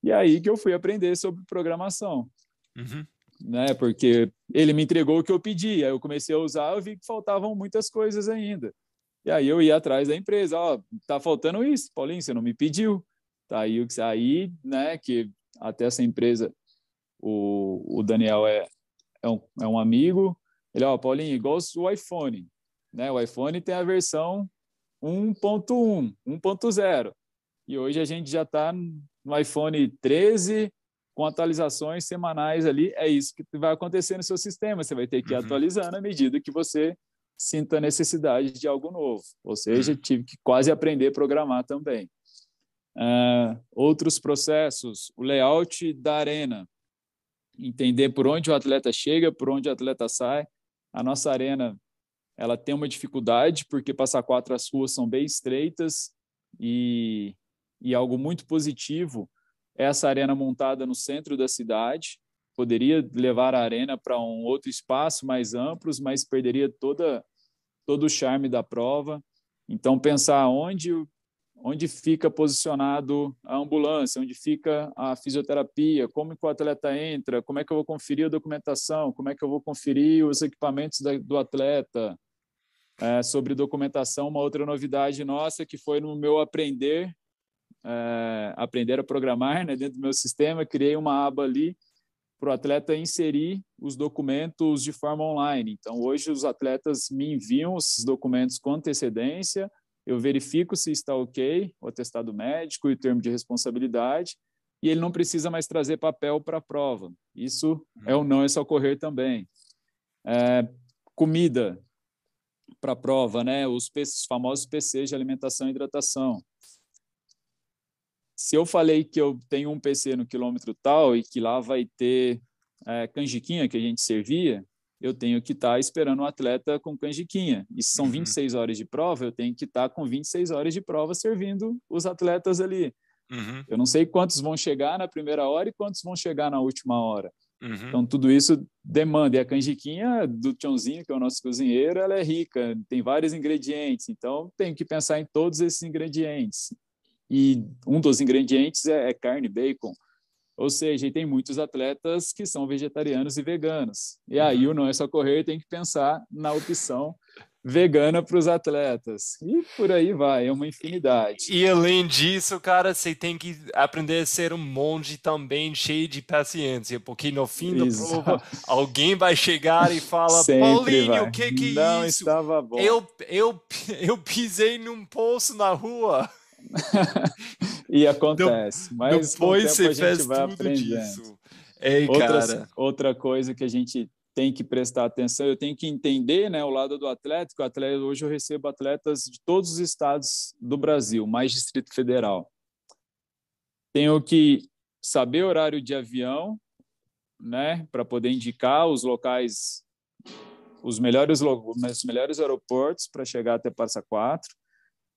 E aí que eu fui aprender sobre programação. Uhum né? Porque ele me entregou o que eu pedi, aí eu comecei a usar, eu vi que faltavam muitas coisas ainda. E aí eu ia atrás da empresa, ó, tá faltando isso, Paulinho, você não me pediu. Tá aí o que aí, né, que até essa empresa o, o Daniel é, é, um, é um amigo, ele, ó, Paulinho, igual o iPhone, né? O iPhone tem a versão 1.1, 1.0. E hoje a gente já está no iPhone 13, com atualizações semanais ali, é isso que vai acontecer no seu sistema. Você vai ter que ir uhum. atualizando à medida que você sinta a necessidade de algo novo. Ou seja, uhum. tive que quase aprender a programar também. Uh, outros processos, o layout da arena, entender por onde o atleta chega, por onde o atleta sai. A nossa arena ela tem uma dificuldade porque passar quatro as ruas são bem estreitas e, e algo muito positivo essa arena montada no centro da cidade. Poderia levar a arena para um outro espaço mais amplo, mas perderia toda, todo o charme da prova. Então, pensar onde onde fica posicionado a ambulância, onde fica a fisioterapia, como que o atleta entra, como é que eu vou conferir a documentação, como é que eu vou conferir os equipamentos do atleta. É, sobre documentação, uma outra novidade nossa que foi no meu aprender, é, aprender a programar né, dentro do meu sistema, criei uma aba ali para o atleta inserir os documentos de forma online. Então, hoje os atletas me enviam esses documentos com antecedência, eu verifico se está ok, o atestado médico e o termo de responsabilidade, e ele não precisa mais trazer papel para a prova. Isso é ou não esse ocorrer também. É, comida para a prova, né? Os, os famosos PCs de alimentação e hidratação. Se eu falei que eu tenho um PC no quilômetro tal e que lá vai ter é, canjiquinha que a gente servia, eu tenho que estar tá esperando o um atleta com canjiquinha. E se são uhum. 26 horas de prova, eu tenho que estar tá com 26 horas de prova servindo os atletas ali. Uhum. Eu não sei quantos vão chegar na primeira hora e quantos vão chegar na última hora. Uhum. Então, tudo isso demanda. E a canjiquinha do Tchonzinho, que é o nosso cozinheiro, ela é rica, tem vários ingredientes. Então, tenho que pensar em todos esses ingredientes. E um dos ingredientes é, é carne, bacon. Ou seja, tem muitos atletas que são vegetarianos e veganos. E aí uhum. o Não É Só Correr tem que pensar na opção vegana para os atletas. E por aí vai, é uma infinidade. E além disso, cara, você tem que aprender a ser um monge também cheio de paciência, porque no fim da prova alguém vai chegar e fala: Paulinho, o que que é isso? Estava bom. Eu, eu, eu pisei num poço na rua. e acontece. Mas depois você fez tudo aprendendo. disso. Ei, outra, outra coisa que a gente tem que prestar atenção, eu tenho que entender né, o lado do atlético. Atleta, hoje eu recebo atletas de todos os estados do Brasil, mais Distrito Federal. Tenho que saber horário de avião, né, para poder indicar os locais, os melhores, os melhores aeroportos para chegar até Passa Quatro.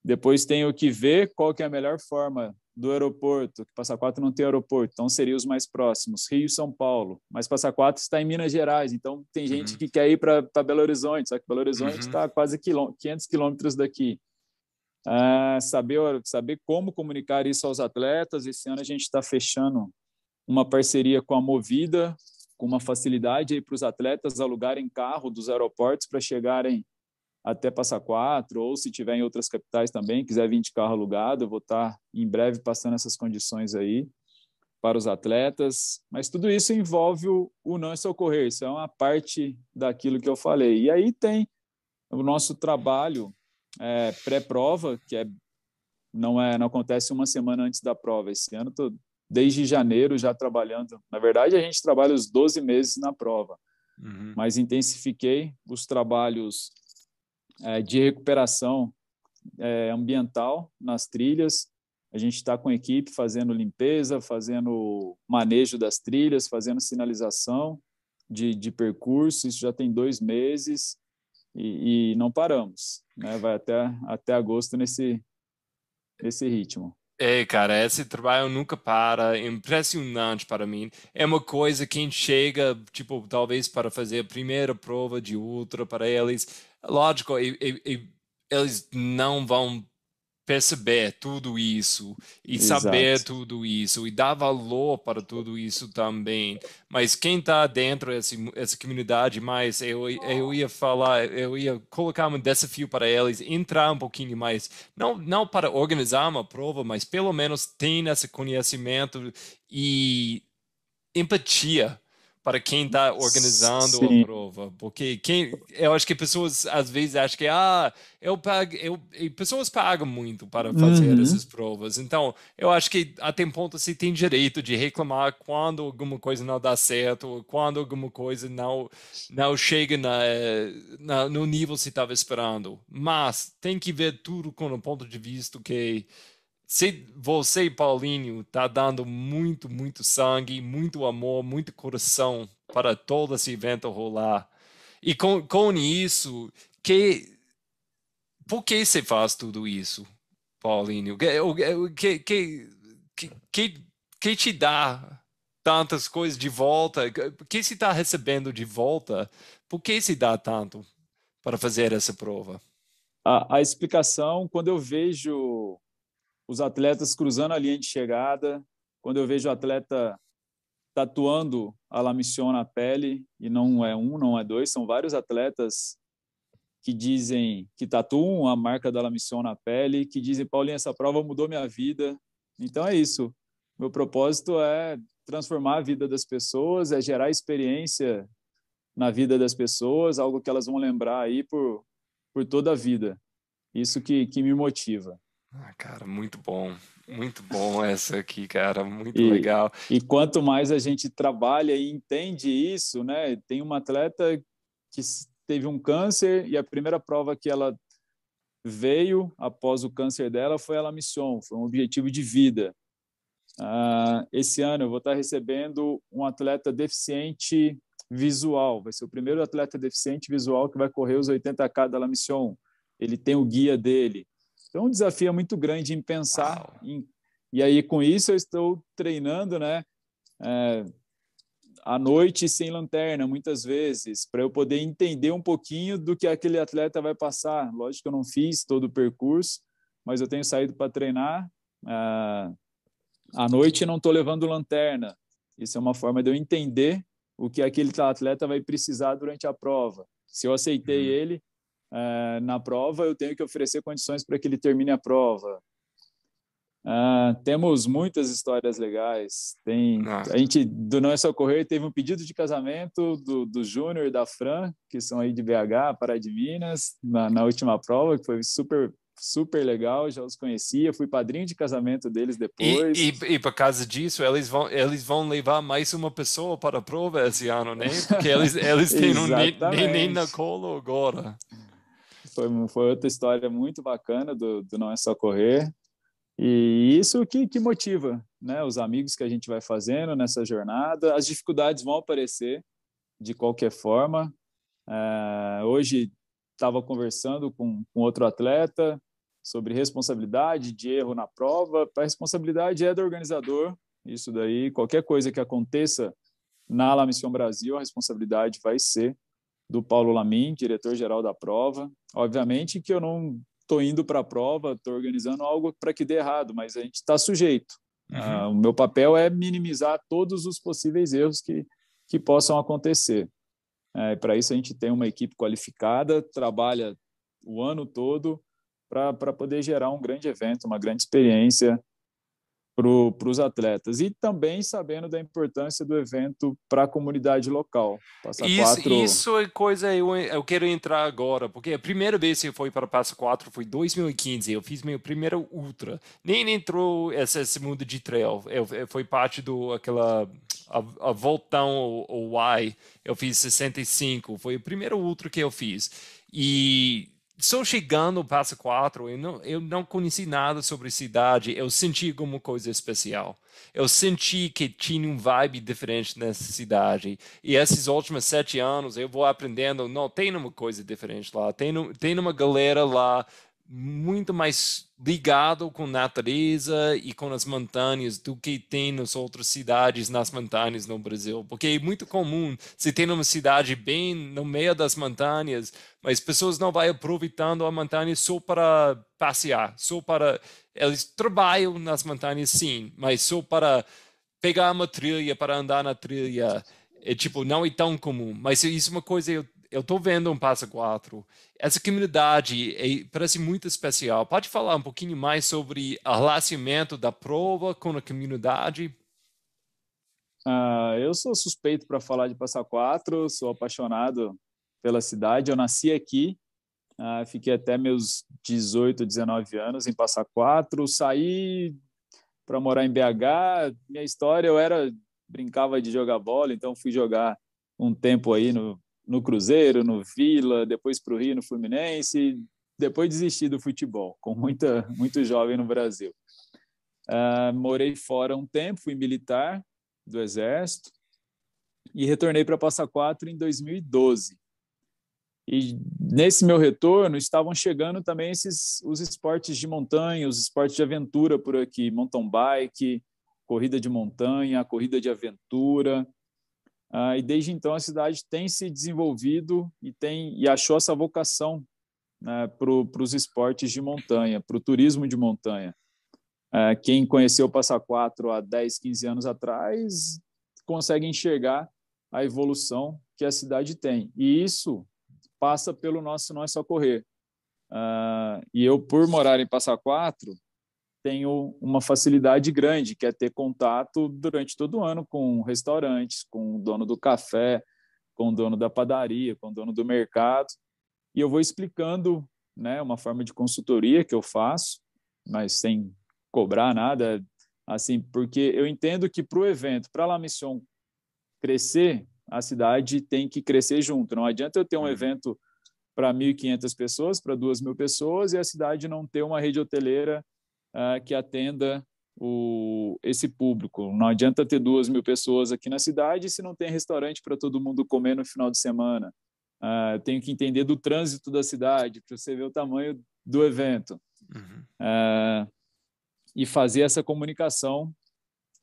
Depois tenho que ver qual que é a melhor forma do aeroporto, que Passa Quatro não tem aeroporto, então seriam os mais próximos, Rio e São Paulo. Mas Passa Quatro está em Minas Gerais, então tem gente uhum. que quer ir para Belo Horizonte, só que Belo Horizonte está uhum. quase 500 quilômetros daqui. Ah, saber, saber como comunicar isso aos atletas. Esse ano a gente está fechando uma parceria com a Movida, com uma facilidade para os atletas alugarem carro dos aeroportos para chegarem até Passa Quatro, ou se tiver em outras capitais também, quiser vir de carro alugado, eu vou estar em breve passando essas condições aí para os atletas. Mas tudo isso envolve o, o não socorrer, isso é uma parte daquilo que eu falei. E aí tem o nosso trabalho é, pré-prova, que é não é não acontece uma semana antes da prova. Esse ano estou desde janeiro já trabalhando. Na verdade, a gente trabalha os 12 meses na prova. Uhum. Mas intensifiquei os trabalhos é, de recuperação é, ambiental nas trilhas. A gente está com a equipe fazendo limpeza, fazendo manejo das trilhas, fazendo sinalização de, de percurso. Isso já tem dois meses e, e não paramos. Né? Vai até, até agosto nesse, nesse ritmo. É, cara, esse trabalho nunca para, é impressionante para mim. É uma coisa quem chega, tipo, talvez para fazer a primeira prova de ultra para eles, lógico, e, e, eles não vão perceber tudo isso e Exato. saber tudo isso e dar valor para tudo isso também. Mas quem está dentro dessa, dessa comunidade mais, eu, eu ia falar, eu ia colocar um desafio para eles, entrar um pouquinho mais, não, não para organizar uma prova, mas pelo menos tem esse conhecimento e empatia para quem está organizando Sim. a prova, porque quem, eu acho que pessoas às vezes acham que ah, eu pago, eu, pessoas pagam muito para fazer uhum. essas provas, então eu acho que até um ponto você tem direito de reclamar quando alguma coisa não dá certo, ou quando alguma coisa não não chega na, na no nível que você estava esperando, mas tem que ver tudo com o ponto de vista que se você, Paulinho, tá dando muito, muito sangue, muito amor, muito coração para todo esse evento rolar. E com, com isso, que, por que você faz tudo isso, Paulinho? Que, que, que, que, que te dá tantas coisas de volta? O que você está recebendo de volta? Por que se dá tanto para fazer essa prova? A, a explicação, quando eu vejo os atletas cruzando a linha de chegada, quando eu vejo o atleta tatuando a La Mission na pele, e não é um, não é dois, são vários atletas que dizem que tatuam a marca da La Mission na pele, que dizem, Paulinho, essa prova mudou minha vida. Então é isso. Meu propósito é transformar a vida das pessoas, é gerar experiência na vida das pessoas, algo que elas vão lembrar aí por, por toda a vida. Isso que, que me motiva. Ah, cara, muito bom. Muito bom essa aqui, cara, muito e, legal. E quanto mais a gente trabalha e entende isso, né? Tem uma atleta que teve um câncer e a primeira prova que ela veio após o câncer dela foi a La Mission, foi um objetivo de vida. Uh, esse ano eu vou estar recebendo um atleta deficiente visual, vai ser o primeiro atleta deficiente visual que vai correr os 80K da La Mission. Ele tem o guia dele. Então, um desafio é muito grande em pensar. Em, e aí, com isso, eu estou treinando, né? É, à noite sem lanterna, muitas vezes, para eu poder entender um pouquinho do que aquele atleta vai passar. Lógico que eu não fiz todo o percurso, mas eu tenho saído para treinar. É, à noite não estou levando lanterna. Isso é uma forma de eu entender o que aquele atleta vai precisar durante a prova. Se eu aceitei uhum. ele, uh, na prova, eu tenho que oferecer condições para que ele termine a prova. Uh, temos muitas histórias legais. Tem a gente do Não é Só Correr teve um pedido de casamento do, do Júnior e da Fran, que são aí de BH, Pará de Minas, na, na última prova, que foi super super legal, já os conhecia, fui padrinho de casamento deles depois. E, e, e, por causa disso, eles vão, eles vão levar mais uma pessoa para a prova esse ano, né? Porque eles, eles têm um neném na colo agora. Foi, foi outra história muito bacana do, do Não É Só Correr. E isso que, que motiva né, os amigos que a gente vai fazendo nessa jornada. As dificuldades vão aparecer de qualquer forma. É, hoje estava conversando com, com outro atleta sobre responsabilidade de erro na prova. A responsabilidade é do organizador. Isso daí, qualquer coisa que aconteça na La Mission Brasil, a responsabilidade vai ser do Paulo Lamin, diretor-geral da prova. Obviamente que eu não estou indo para a prova, estou organizando algo para que dê errado, mas a gente está sujeito. Uhum. Uh, o meu papel é minimizar todos os possíveis erros que, que possam acontecer. É, para isso a gente tem uma equipe qualificada, trabalha o ano todo para poder gerar um grande evento, uma grande experiência para os atletas e também sabendo da importância do evento para a comunidade local. Passa isso, quatro... isso é coisa eu, eu quero entrar agora, porque a primeira vez que eu fui para Passa 4 foi 2015, eu fiz meu primeiro ultra. Nem entrou esse, esse mundo de trail, eu, eu foi parte do aquela a, a voltão o Y, eu fiz 65, foi o primeiro ultra que eu fiz. E só chegando Passo 4, eu não, eu não conheci nada sobre cidade, eu senti alguma coisa especial. Eu senti que tinha um vibe diferente nessa cidade. E esses últimos sete anos eu vou aprendendo, não, tem uma coisa diferente lá, tem, tem uma galera lá muito mais ligado com natureza e com as montanhas do que tem nas outras cidades nas montanhas no Brasil. Porque é muito comum se tem uma cidade bem no meio das montanhas, mas pessoas não vão aproveitando a montanha só para passear, só para eles trabalham nas montanhas sim, mas só para pegar uma trilha para andar na trilha é tipo não é tão comum. Mas isso é uma coisa eu eu estou vendo um Passa 4. Essa comunidade é, parece muito especial. Pode falar um pouquinho mais sobre o relacionamento da prova com a comunidade? Uh, eu sou suspeito para falar de Passa 4, sou apaixonado pela cidade. Eu nasci aqui, uh, fiquei até meus 18, 19 anos em Passa 4. Saí para morar em BH. Minha história, eu era brincava de jogar bola, então fui jogar um tempo aí no no Cruzeiro, no Vila, depois para o Rio, no Fluminense, depois desisti do futebol, com muita muito jovem no Brasil. Uh, morei fora um tempo, fui militar do Exército e retornei para Passa Quatro em 2012. E nesse meu retorno estavam chegando também esses os esportes de montanha, os esportes de aventura por aqui, mountain bike, corrida de montanha, corrida de aventura, ah, e desde então a cidade tem se desenvolvido e tem e achou essa vocação né, para os esportes de montanha, para o turismo de montanha. É, quem conheceu o Passa Quatro há 10, 15 anos atrás consegue enxergar a evolução que a cidade tem. E isso passa pelo nosso Não é Só Correr. Uh, e eu, por morar em Passa Quatro, tenho uma facilidade grande, que é ter contato durante todo o ano com restaurantes, com o dono do café, com o dono da padaria, com o dono do mercado. E eu vou explicando né, uma forma de consultoria que eu faço, mas sem cobrar nada, assim, porque eu entendo que para o evento, para a La Mission crescer, a cidade tem que crescer junto. Não adianta eu ter um uhum. evento para 1.500 pessoas, para 2.000 pessoas, e a cidade não ter uma rede hoteleira uh, que atenda o, esse público. Não adianta ter 2.000 pessoas aqui na cidade se não tem restaurante para todo mundo comer no final de semana. Uh, tenho que entender do trânsito da cidade para você ver o tamanho do evento. Uhum. Uh, e fazer essa comunicação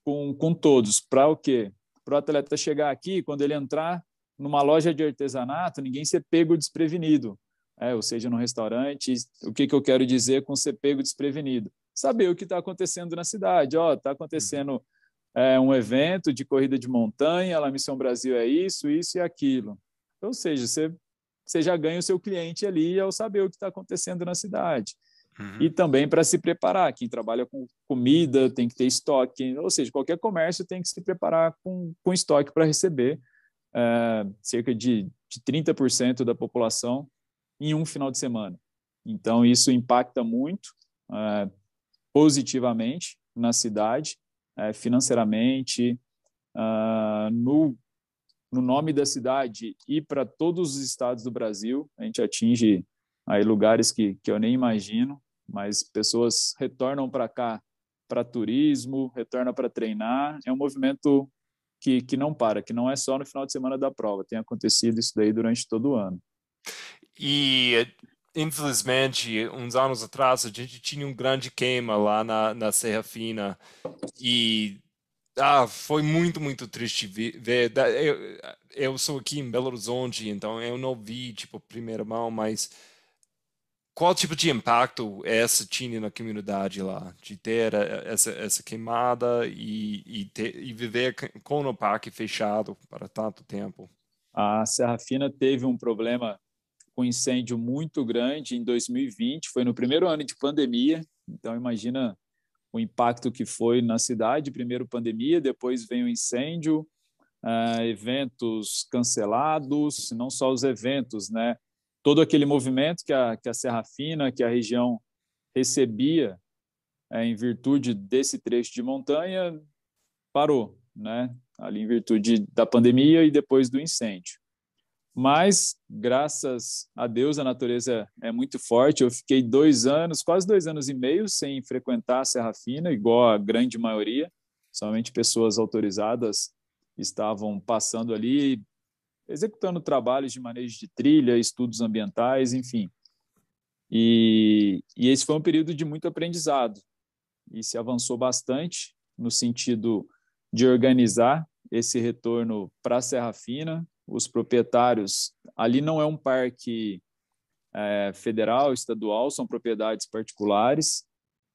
com, com todos. Para o quê? Para o atleta chegar aqui, quando ele entrar numa loja de artesanato, ninguém ser pego desprevenido. É, ou seja, no restaurante, o que, que eu quero dizer com ser pego desprevenido? Saber o que está acontecendo na cidade. Ó, está acontecendo é, um evento de corrida de montanha, a Missão Brasil é isso, isso e aquilo. Ou seja, você, você já ganha o seu cliente ali ao saber o que está acontecendo na cidade. Uhum. E também para se preparar. Quem trabalha com comida tem que ter estoque, ou seja, qualquer comércio tem que se preparar com, com estoque para receber é, cerca de, de 30% da população em um final de semana. Então, isso impacta muito é, positivamente na cidade, é, financeiramente, uh, no, no nome da cidade e para todos os estados do Brasil. A gente atinge aí lugares que, que eu nem imagino mas pessoas retornam para cá para turismo, retornam para treinar. É um movimento que, que não para, que não é só no final de semana da prova, tem acontecido isso daí durante todo o ano. E infelizmente, uns anos atrás, a gente tinha um grande queima lá na, na Serra Fina e ah, foi muito, muito triste ver. Eu, eu sou aqui em Belo Horizonte, então eu não vi, tipo, primeira mão, mas qual tipo de impacto essa tinha na comunidade lá, de ter essa, essa queimada e, e, ter, e viver com o parque fechado para tanto tempo? A Serra Fina teve um problema com incêndio muito grande em 2020, foi no primeiro ano de pandemia, então imagina o impacto que foi na cidade, primeiro pandemia, depois vem o incêndio, uh, eventos cancelados, não só os eventos, né? todo aquele movimento que a, que a Serra Fina, que a região recebia é, em virtude desse trecho de montanha, parou, né? ali em virtude da pandemia e depois do incêndio. Mas, graças a Deus, a natureza é muito forte. Eu fiquei dois anos, quase dois anos e meio, sem frequentar a Serra Fina, igual a grande maioria. Somente pessoas autorizadas estavam passando ali executando trabalhos de manejo de trilha, estudos ambientais, enfim. E, e esse foi um período de muito aprendizado e se avançou bastante no sentido de organizar esse retorno para a Serra Fina. Os proprietários, ali não é um parque é, federal, estadual, são propriedades particulares,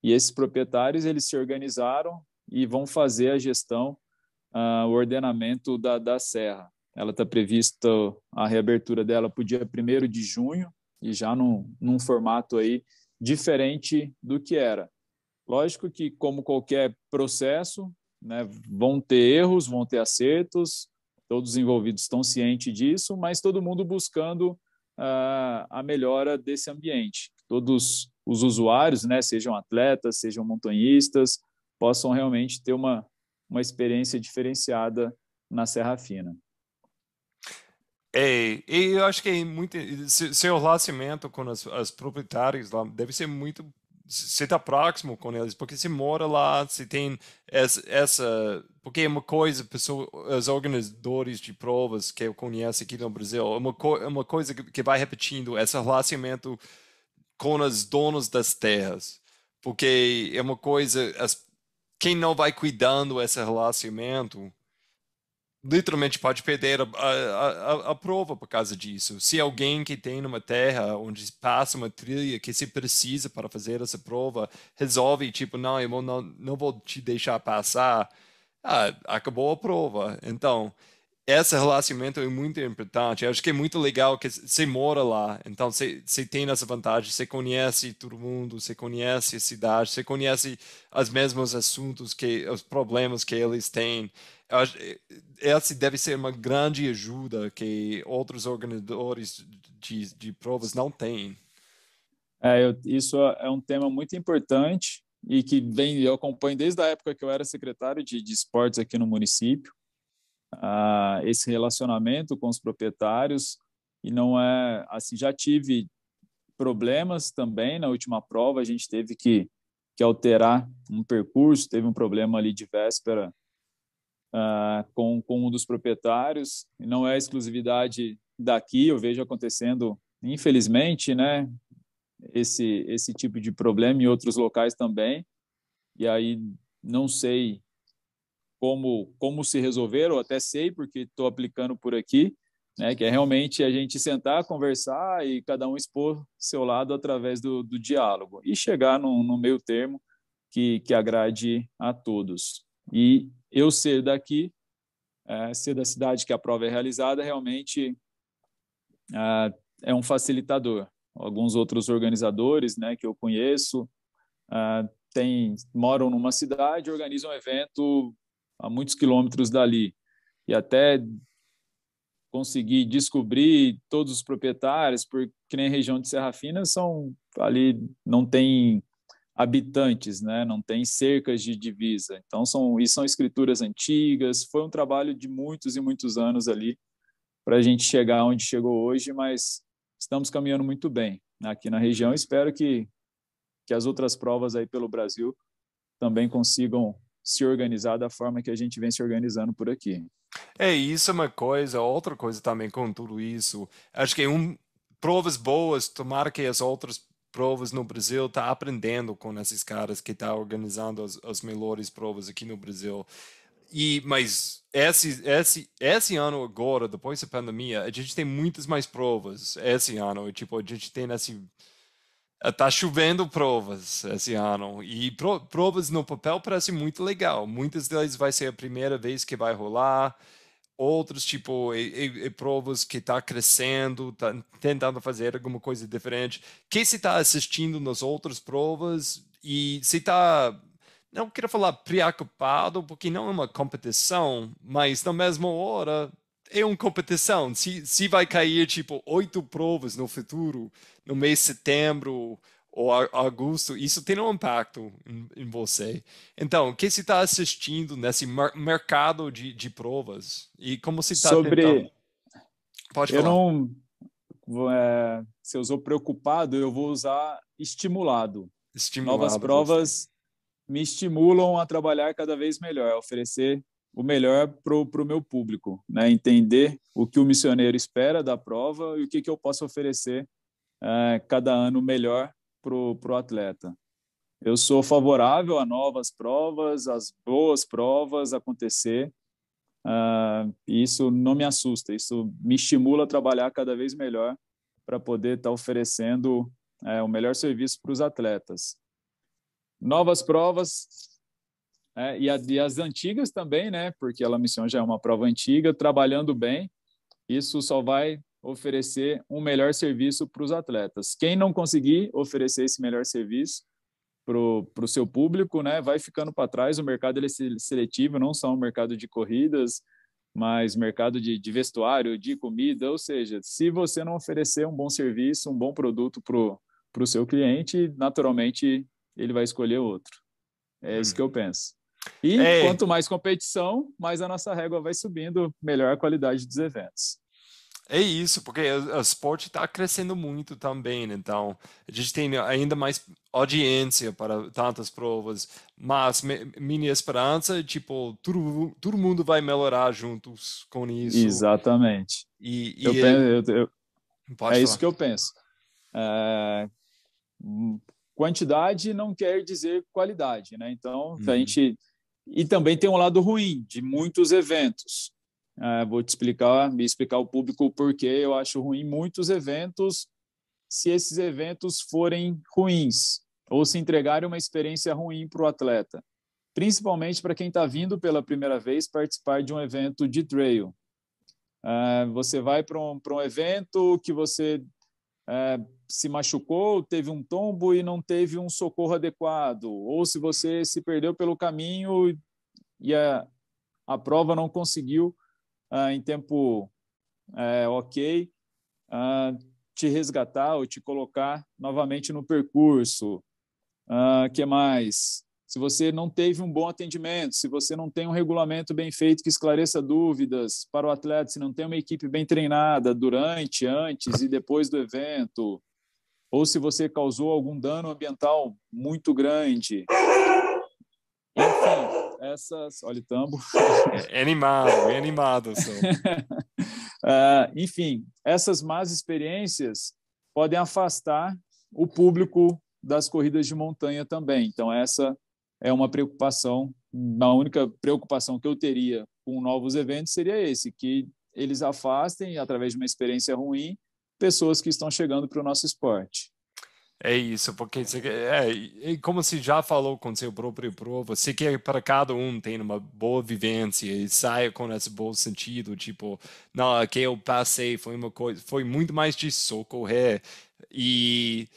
e esses proprietários eles se organizaram e vão fazer a gestão, uh, o ordenamento da, da serra. Ela está prevista a reabertura dela para o dia 1 de junho e já num, num formato aí diferente do que era. Lógico que, como qualquer processo, né, vão ter erros, vão ter acertos, todos os envolvidos estão cientes disso, mas todo mundo buscando uh, a melhora desse ambiente. Todos os usuários, né, sejam atletas, sejam montanhistas, possam realmente ter uma, uma experiência diferenciada na Serra Fina. É, e eu acho que é muito. Seu relacionamento com as, as proprietários lá deve ser muito. Você está próximo com eles, porque você mora lá, você tem essa. essa porque é uma coisa, pessoa, os organizadores de provas que eu conheço aqui no Brasil, é uma, co, é uma coisa que, vai repetindo, esse relacionamento com os donos das terras. Porque é uma coisa. As, quem não vai cuidando esse relacionamento literalmente pode perder a, a, a, a, prova por causa disso. Se alguém que tem uma terra onde passa uma trilha que se precisa para fazer essa prova resolve, tipo, não, eu não, não vou te deixar passar, ah, acabou a prova. Então, esse relacionamento é muito importante. Eu acho que é muito legal que você mora lá, então você, você tem essa vantagem, você conhece todo mundo, você conhece a cidade, você conhece os mesmos assuntos, que os problemas que eles têm. Essa deve ser uma grande ajuda que outros organizadores de, de provas não têm. É, eu, isso é um tema muito importante e que vem eu acompanho desde a época que eu era secretário de, de esportes aqui no município uh, esse relacionamento com os proprietários e não é assim já tive problemas também na última prova a gente teve que, que alterar um percurso teve um problema ali de véspera uh, com, com um dos proprietários não é exclusividade daqui eu vejo acontecendo infelizmente né esse esse tipo de problema em outros locais também e aí não sei como como se resolver, ou até sei porque estou aplicando por aqui, né? Que é realmente a gente sentar, conversar e cada um expor seu lado através do, do diálogo e chegar no, no meio termo que que agrade a todos. E eu ser daqui, é, ser da cidade que a prova é realizada, realmente é, é um facilitador. Alguns outros organizadores, né, que eu conheço, é, tem, moram numa cidade, organizam um evento a muitos quilômetros dali. E até conseguir descobrir todos os proprietários, porque nem a região de Serra Fina são ali não tem habitantes, né? Não tem cercas de divisa. Então são e são escrituras antigas. Foi um trabalho de muitos e muitos anos ali para a gente chegar onde chegou hoje, mas estamos caminhando muito bem aqui na região. Espero que que as outras provas aí pelo Brasil também consigam se organizar da forma que a gente vem se organizando por aqui. É, isso é uma coisa, outra coisa também com tudo isso. Acho que um, provas boas, tomara que as outras provas no Brasil tá aprendendo com esses caras que tá organizando as, as melhores provas aqui no Brasil. E mas esse esse esse ano agora, depois da pandemia, a gente tem muitas mais provas esse ano. Tipo, a gente tem esse Tá chovendo provas esse ano e pro, provas no papel parece muito legal. Muitas delas vai ser a primeira vez que vai rolar. Outros tipo e, e, e provas que está crescendo, tá tentando fazer alguma coisa diferente. Que se está assistindo nas outras provas e se está não quero falar preocupado porque não é uma competição, mas na mesma hora é uma competição. Se, se vai cair tipo oito provas no futuro, no mês de setembro ou agosto, isso tem um impacto em, em você. Então, o que você está assistindo nesse mer mercado de, de provas e como você está Sobre... tentando? Pode falar. Eu não... É, se eu usou preocupado, eu vou usar estimulado. estimulado Novas provas me estimulam a trabalhar cada vez melhor, a oferecer o melhor para o meu público, né? entender o que o missioneiro espera da prova e o que, que eu posso oferecer é, cada ano melhor para o atleta. Eu sou favorável a novas provas, as boas provas acontecer. Uh, isso não me assusta, isso me estimula a trabalhar cada vez melhor para poder estar tá oferecendo é, o melhor serviço para os atletas. Novas provas, é, e, a, e, as antigas também, né? Porque a missão já é uma prova antiga, trabalhando bem, isso só vai oferecer um melhor serviço para os atletas. Quem não conseguir oferecer esse melhor serviço para o seu público, né, vai ficando para trás. O mercado ele é seletivo, não só o mercado de corridas, mas mercado de, de vestuário, de comida. Ou seja, se você não oferecer um bom serviço, um bom produto para o seu cliente, naturalmente ele vai escolher outro. É isso que eu penso. E é. quanto mais competição, mais a nossa régua vai subindo, melhor a qualidade dos eventos. É isso, porque o esporte está crescendo muito também, então a gente tem ainda mais audiência para tantas provas, mas minha esperança é, tipo, todo, todo mundo vai melhorar juntos com isso. Exatamente. E, e eu penso, eu, eu, é isso que eu penso. É, quantidade não quer dizer qualidade, né? Então, uhum. a gente e também tem um lado ruim de muitos eventos. É, vou te explicar, me explicar ao público o porquê eu acho ruim muitos eventos, se esses eventos forem ruins ou se entregarem uma experiência ruim para o atleta, principalmente para quem está vindo pela primeira vez participar de um evento de trail. É, você vai para um, um evento que você é, se machucou, teve um tombo e não teve um socorro adequado, ou se você se perdeu pelo caminho e a, a prova não conseguiu uh, em tempo uh, ok uh, te resgatar ou te colocar novamente no percurso. O que mais? Se você não teve um bom atendimento, se você não tem um regulamento bem feito que esclareça dúvidas para o atleta, se não tem uma equipe bem treinada durante, antes e depois do evento, ou se você causou algum dano ambiental muito grande. Essas. Olha o tambo. É animado, é animado. uh, enfim, essas más experiências podem afastar o público das corridas de montanha também. Então, essa é uma preocupação. A única preocupação que eu teria com novos eventos seria esse, que eles afastem, através de uma experiência ruim, pessoas que estão chegando para o nosso esporte. É isso, porque você, é, como você já falou com seu próprio prova, você quer para cada um ter uma boa vivência e saia com esse bom sentido, tipo, não, que eu passei foi uma coisa, foi muito mais de socorrer e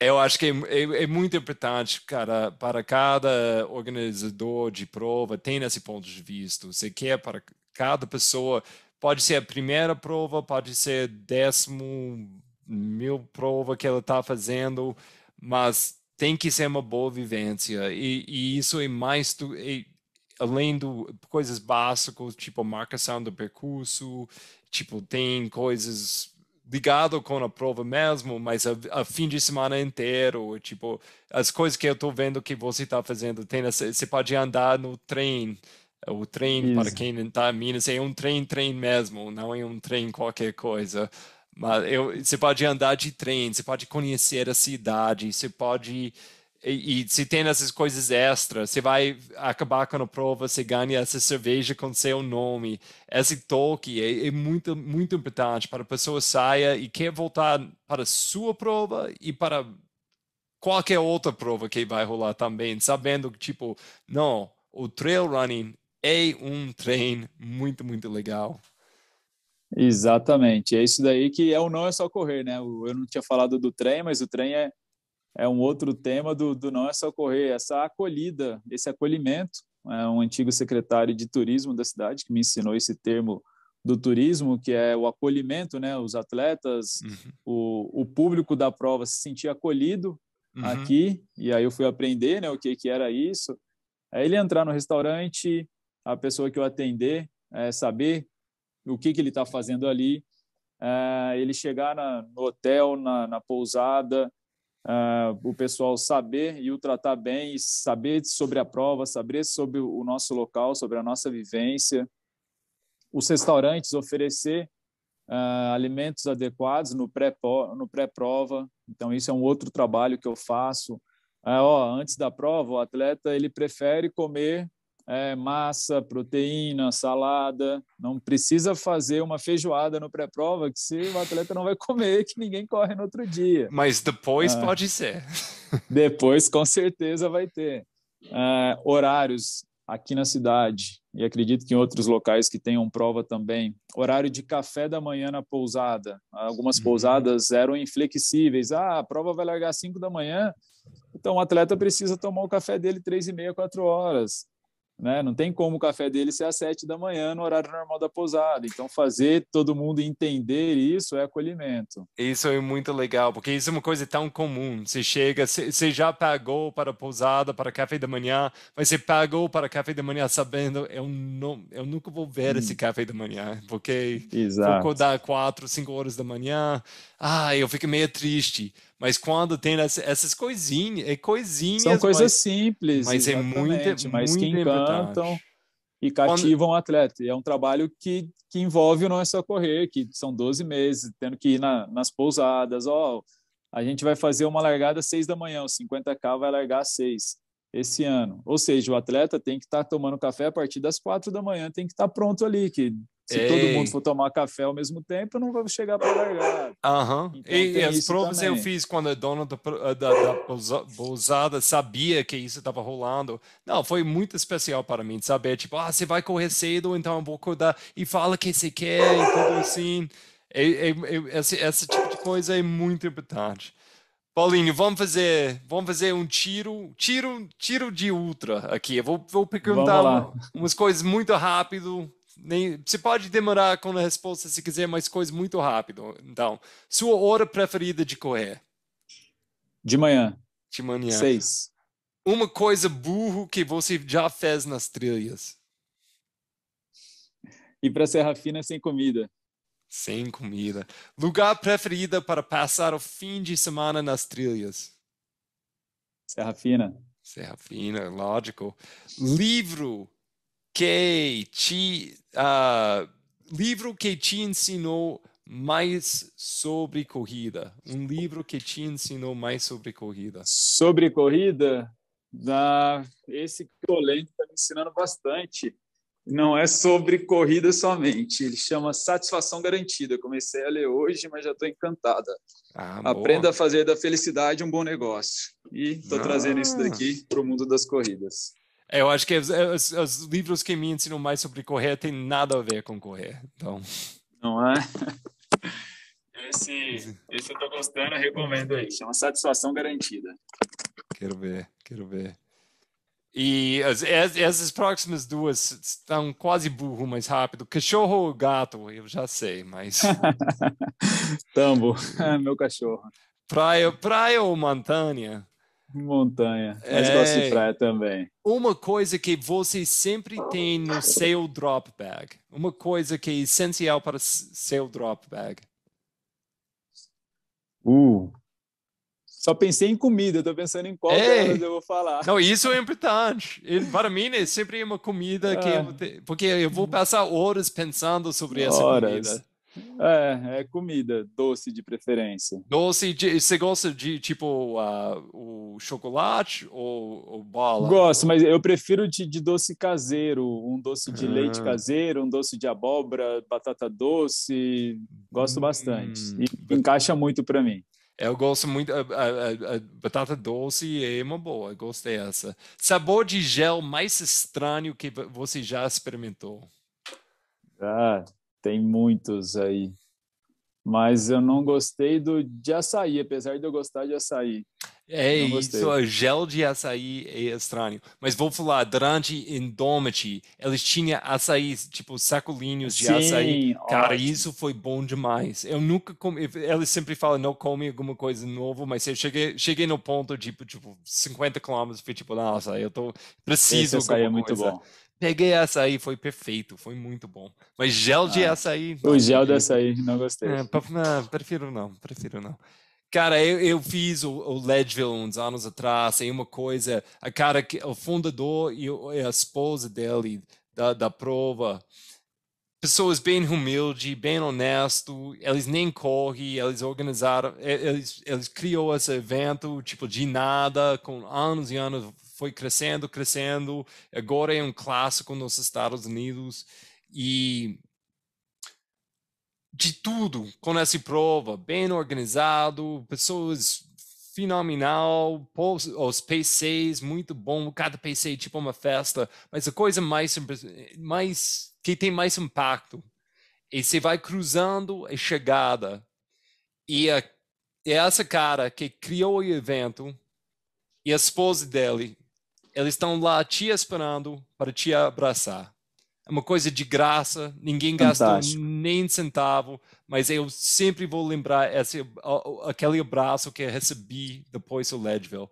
eu acho que é, é, é, muito importante, cara, para cada organizador de prova tem esse ponto de vista. Você quer para cada pessoa, pode ser a primeira prova, pode ser décimo mil prova que ela está fazendo, mas tem que ser uma boa vivência. E, e isso é mais do, é, além do coisas básicas, tipo marcação do percurso, tipo tem coisas ligado com a prova mesmo, mas a, a, fim de semana inteiro, tipo, as coisas que eu estou vendo que você está fazendo, tem você pode andar no trem, o trem, Isso. para quem não está em Minas, é um trem, trem mesmo, não é um trem qualquer coisa. Mas eu, você pode andar de trem, você pode conhecer a cidade, você pode. E, e se tem essas coisas extras, você vai acabar com a prova, você ganha essa cerveja com seu nome. Esse toque é, é muito, muito importante para a pessoa saia e quer voltar para a sua prova e para qualquer outra prova que vai rolar também, sabendo que, tipo, não, o trail running é um trem muito, muito legal. Exatamente. É isso daí que é o não é só correr, né? Eu não tinha falado do trem, mas o trem é, é um outro tema do, do não é só correr, essa acolhida, esse acolhimento. É um antigo secretário de turismo da cidade que me ensinou esse termo do turismo, que é o acolhimento, né? Os atletas, uhum. o, o público da prova se sentir acolhido uhum. aqui. E aí eu fui aprender, né? O que que era isso. É ele entrar no restaurante, a pessoa que eu atender, é, saber o que, que ele está fazendo ali, uh, ele chegar na, no hotel, na, na pousada, uh, o pessoal saber e o tratar bem, saber sobre a prova, saber sobre o nosso local, sobre a nossa vivência, os restaurantes oferecer uh, alimentos adequados no pré-prova, no pré -prova. então isso é um outro trabalho que eu faço. ó, antes da prova, o atleta ele prefere comer é, massa, proteína, salada. Não precisa fazer uma feijoada no pré-prova, que se o atleta não vai comer, que ninguém corre no outro dia. Mas depois ah, pode ser. depois, com certeza, vai ter. Ah, horários aqui na cidade, e acredito que em outros locais que tenham prova também. Horário de café da manhã na pousada. Algumas uhum. pousadas eram inflexíveis. Ah, a prova vai largar às 5 da manhã, então o atleta precisa tomar o café dele três e meia, quatro horas. Né? Não tem como o café dele ser às sete da manhã no horário normal da pousada. Então, fazer todo mundo entender isso é acolhimento. Isso é muito legal, porque isso é uma coisa tão comum. Você chega, você já pagou para a pousada, para café da manhã, mas você pagou para café da manhã sabendo, eu, não, eu nunca vou ver hum. esse café da manhã, porque Exato. vou acordar quatro, cinco horas da manhã, ah, eu fico meio triste. Mas quando tem essas coisinhas, é coisinhas. São coisas mas, simples, mas é muito, mas muito que encantam e cativam quando... o atleta. E é um trabalho que, que envolve o não é só correr, que são 12 meses, tendo que ir na, nas pousadas. Ó, oh, a gente vai fazer uma largada às 6 da manhã, o 50K vai largar às 6 esse ano. Ou seja, o atleta tem que estar tá tomando café a partir das 4 da manhã, tem que estar tá pronto ali, que Se Ei. todo mundo for tomar café ao mesmo tempo, eu não vou chegar para largar. Uhum. Então, e, as provas também. eu fiz quando a dona da, da, da pousada sabia que isso estava rolando. Não, foi muito especial para mim saber, tipo, ah, você vai correr cedo, então eu vou acordar e fala que você quer e tudo assim. É, é, é, esse, esse tipo de coisa é muito importante. Paulinho, vamos fazer, vamos fazer um tiro, tiro, tiro de ultra aqui. Eu vou, vou perguntar umas coisas muito rápido. Nem, você pode demorar com a resposta se quiser, mas coisas muito rápido. Então, sua hora preferida de correr? De manhã. De manhã. Seis. Uma coisa burro que você já fez nas trilhas? Ir para Serra Fina sem comida. Sem comida. Lugar preferido para passar o fim de semana nas trilhas? Serra Fina. Serra Fina, lógico. Livro que te uh, livro que te ensinou mais sobre corrida. Um livro que te ensinou mais sobre corrida. Sobre corrida, da esse Colente está me ensinando bastante não é sobre corrida somente. Ele chama Satisfação Garantida. Comecei a ler hoje, mas já estou encantada. Ah, Aprenda a fazer da felicidade um bom negócio. E estou ah. trazendo isso daqui para o mundo das corridas. É, eu acho que os, os, os, livros que me ensinam mais sobre correr têm nada a ver com correr. Então... Não é? Esse, esse eu estou gostando, eu recomendo aí. Chama Satisfação Garantida. Quero ver, quero ver. E as, essas próximas duas estão quase burro mais rápido. Cachorro ou gato? Eu já sei, mas. Tambo, meu cachorro. Praia, praia ou montanha? Montanha, mas é, gosto de praia também. Uma coisa que você sempre tem no seu drop bag. Uma coisa que é essencial para seu drop bag. Uh, só pensei em comida, estou pensando em qual eu vou falar. Não, isso é importante. Para mim, é sempre uma comida que eu, é. porque eu vou passar horas pensando sobre essa horas. comida. É, é comida, doce de preferência. Doce, de, você gosta de tipo uh, o chocolate ou, ou bola? Gosto, mas eu prefiro de, de doce caseiro, um doce de ah. leite caseiro, um doce de abóbora, batata doce, gosto hum. bastante. E encaixa muito para mim. Eu gosto muito. A, a, a, batata doce é uma boa, gostei dessa. Sabor de gel mais estranho que você já experimentou? Ah, tem muitos aí. Mas eu não gostei do de açaí, apesar de eu gostar de açaí. É isso, o gel de açaí é estranho. Mas vou falar, durante Indomity, eles tinham açaí, tipo sacolinhos de Sim, açaí. Cara, ótimo. isso foi bom demais. Eu nunca comi, eles sempre falam, não come alguma coisa nova, mas eu cheguei, cheguei no ponto, tipo, tipo 50 quilômetros, fui tipo, nossa, eu tô, preciso Esse açaí é muito coisa. bom. Peguei açaí, foi perfeito, foi muito bom. Mas gel de ah, açaí... O gel de açaí, não gostei. É, não, prefiro não, prefiro não. Cara, eu, eu fiz o, o Ledgeville uns anos atrás, e uma coisa, a cara que o fundador e, a esposa dele da, da prova, pessoas bem humildes, bem honesto, eles nem correm, eles organizaram, eles, eles criou esse evento, tipo, de nada, com anos e anos, foi crescendo, crescendo, agora é um clássico nos Estados Unidos, e de tudo com essa prova, bem organizado, pessoas fenomenal, os PCs muito bom, cada PC é tipo uma festa, mas a coisa mais, mais que tem mais impacto e você vai cruzando a chegada. E a, é essa cara que criou o evento e a esposa dele, eles estão lá te esperando para te abraçar. É uma coisa de graça, ninguém gastou nem centavo, mas eu sempre vou lembrar esse, aquele abraço que eu recebi depois do Leadville.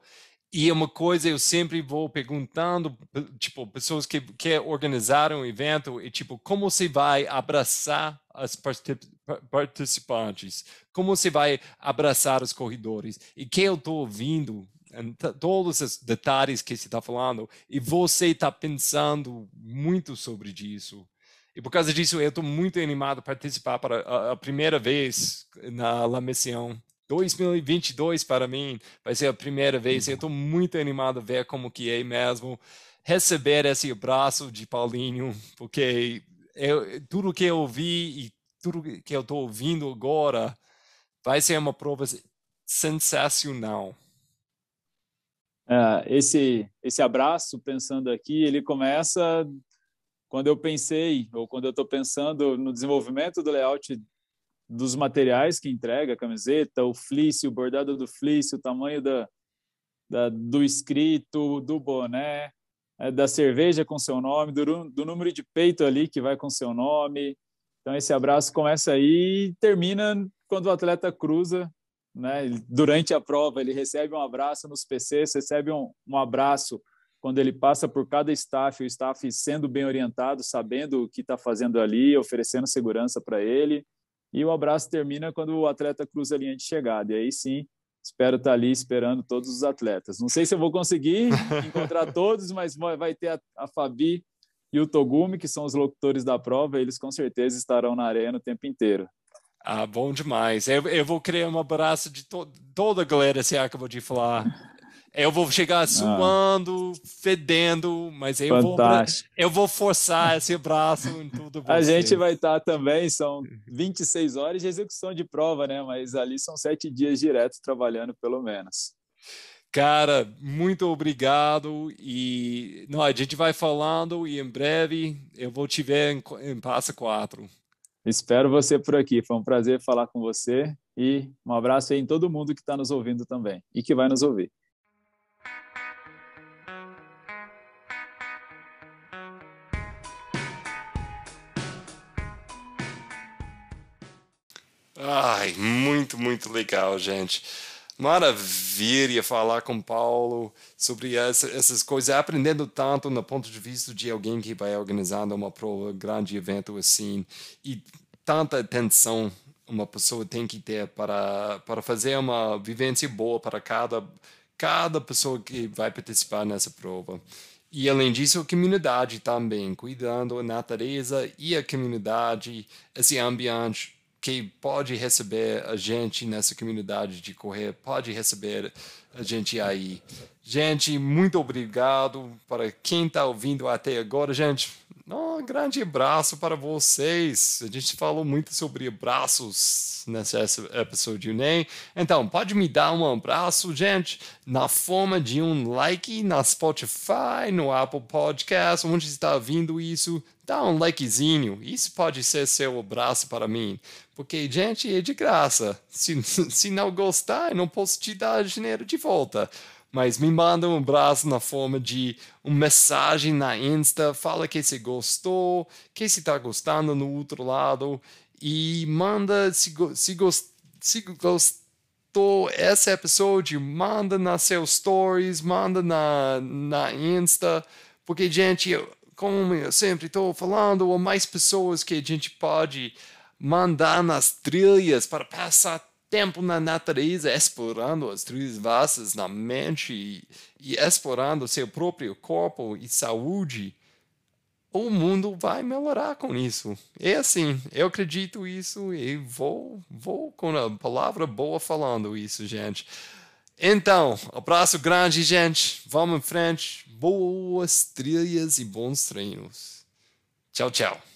E é uma coisa eu sempre vou perguntando, tipo, pessoas que, que organizaram o evento, e tipo, como você vai abraçar as participantes? Como você vai abraçar os corredores? E que eu estou ouvindo todos os detalhes que você está falando e você está pensando muito sobre isso. E por causa disso, eu estou muito animado a participar para a, a primeira vez na La Mission. 2022 para mim vai ser a primeira vez. Eu estou muito animado a ver como que é mesmo receber esse abraço de Paulinho, porque eu, tudo que eu ouvi e tudo que eu estou ouvindo agora vai ser uma prova sensacional. É, esse esse abraço, pensando aqui, ele começa quando eu pensei ou quando eu estou pensando no desenvolvimento do layout dos materiais que entrega, a camiseta, o fleece, o bordado do fleece, o tamanho da, da do escrito, do boné, é, da cerveja com seu nome, do, do número de peito ali que vai com seu nome. Então esse abraço começa aí e termina quando o atleta cruza, né? Durante a prova ele recebe um abraço nos PCs, recebe um, um abraço quando ele passa por cada staff, o staff sendo bem orientado, sabendo o que está fazendo ali, oferecendo segurança para ele. E o abraço termina quando o atleta cruza a linha de chegada. E aí sim, espero estar tá ali esperando todos os atletas. Não sei se eu vou conseguir encontrar todos, mas vai ter a, a Fabi e o Togumi, que são os locutores da prova, eles com certeza estarão na arena o tempo inteiro. Ah, bom demais. Eu, eu vou criar um abraço de to toda a galera, se acabou de falar. Eu vou chegar ah. suando, ah. fedendo, mas eu vou, eu vou forçar esse braço em tudo. A gente vai estar tá também, são 26 horas de execução de prova, né? Mas ali são sete dias diretos trabalhando, pelo menos. Cara, muito obrigado e não, a gente vai falando e em breve eu vou te ver em, em Passa 4. Espero você por aqui. Foi um prazer falar com você e um abraço aí em todo mundo que está nos ouvindo também e que vai nos ouvir. Ai, muito, muito legal, gente. Maravilha falar com Paulo sobre essa, essas coisas, aprendendo tanto no ponto de vista de alguém que vai organizando uma prova, grande evento assim, e tanta atenção uma pessoa tem que ter para, para fazer uma vivência boa para cada, cada pessoa que vai participar nessa prova. E além disso, a comunidade também, cuidando da natureza e a comunidade, esse ambiente que pode receber a gente nessa comunidade de correr, pode receber a gente aí. Gente, muito obrigado para quem está ouvindo até agora, gente. Um grande abraço para vocês. A gente falou muito sobre abraços nesse episódio, né? Então, pode me dar um abraço, gente, na forma de um like na Spotify, no Apple Podcast, onde está vindo isso. Dá um likezinho. Isso pode ser seu abraço para mim. Porque, gente, é de graça. Se, se não gostar, eu não posso te dar dinheiro de volta mas me manda um abraço na forma de uma mensagem na Insta, fala que você gostou, que você está gostando no outro lado e manda se, se, se gostou esse episódio, manda nas seus stories, manda na, na Insta, porque gente, como eu sempre estou falando, há mais pessoas que a gente pode mandar nas trilhas para passar tempo na natureza, explorando as trilhas vastas na mente e, e explorando seu próprio corpo e saúde, o mundo vai melhorar com isso. É assim, eu acredito isso e vou, vou com a palavra boa falando isso, gente. Então, abraço grande, gente. Vamos em frente. Boas trilhas e bons treinos. Tchau, tchau.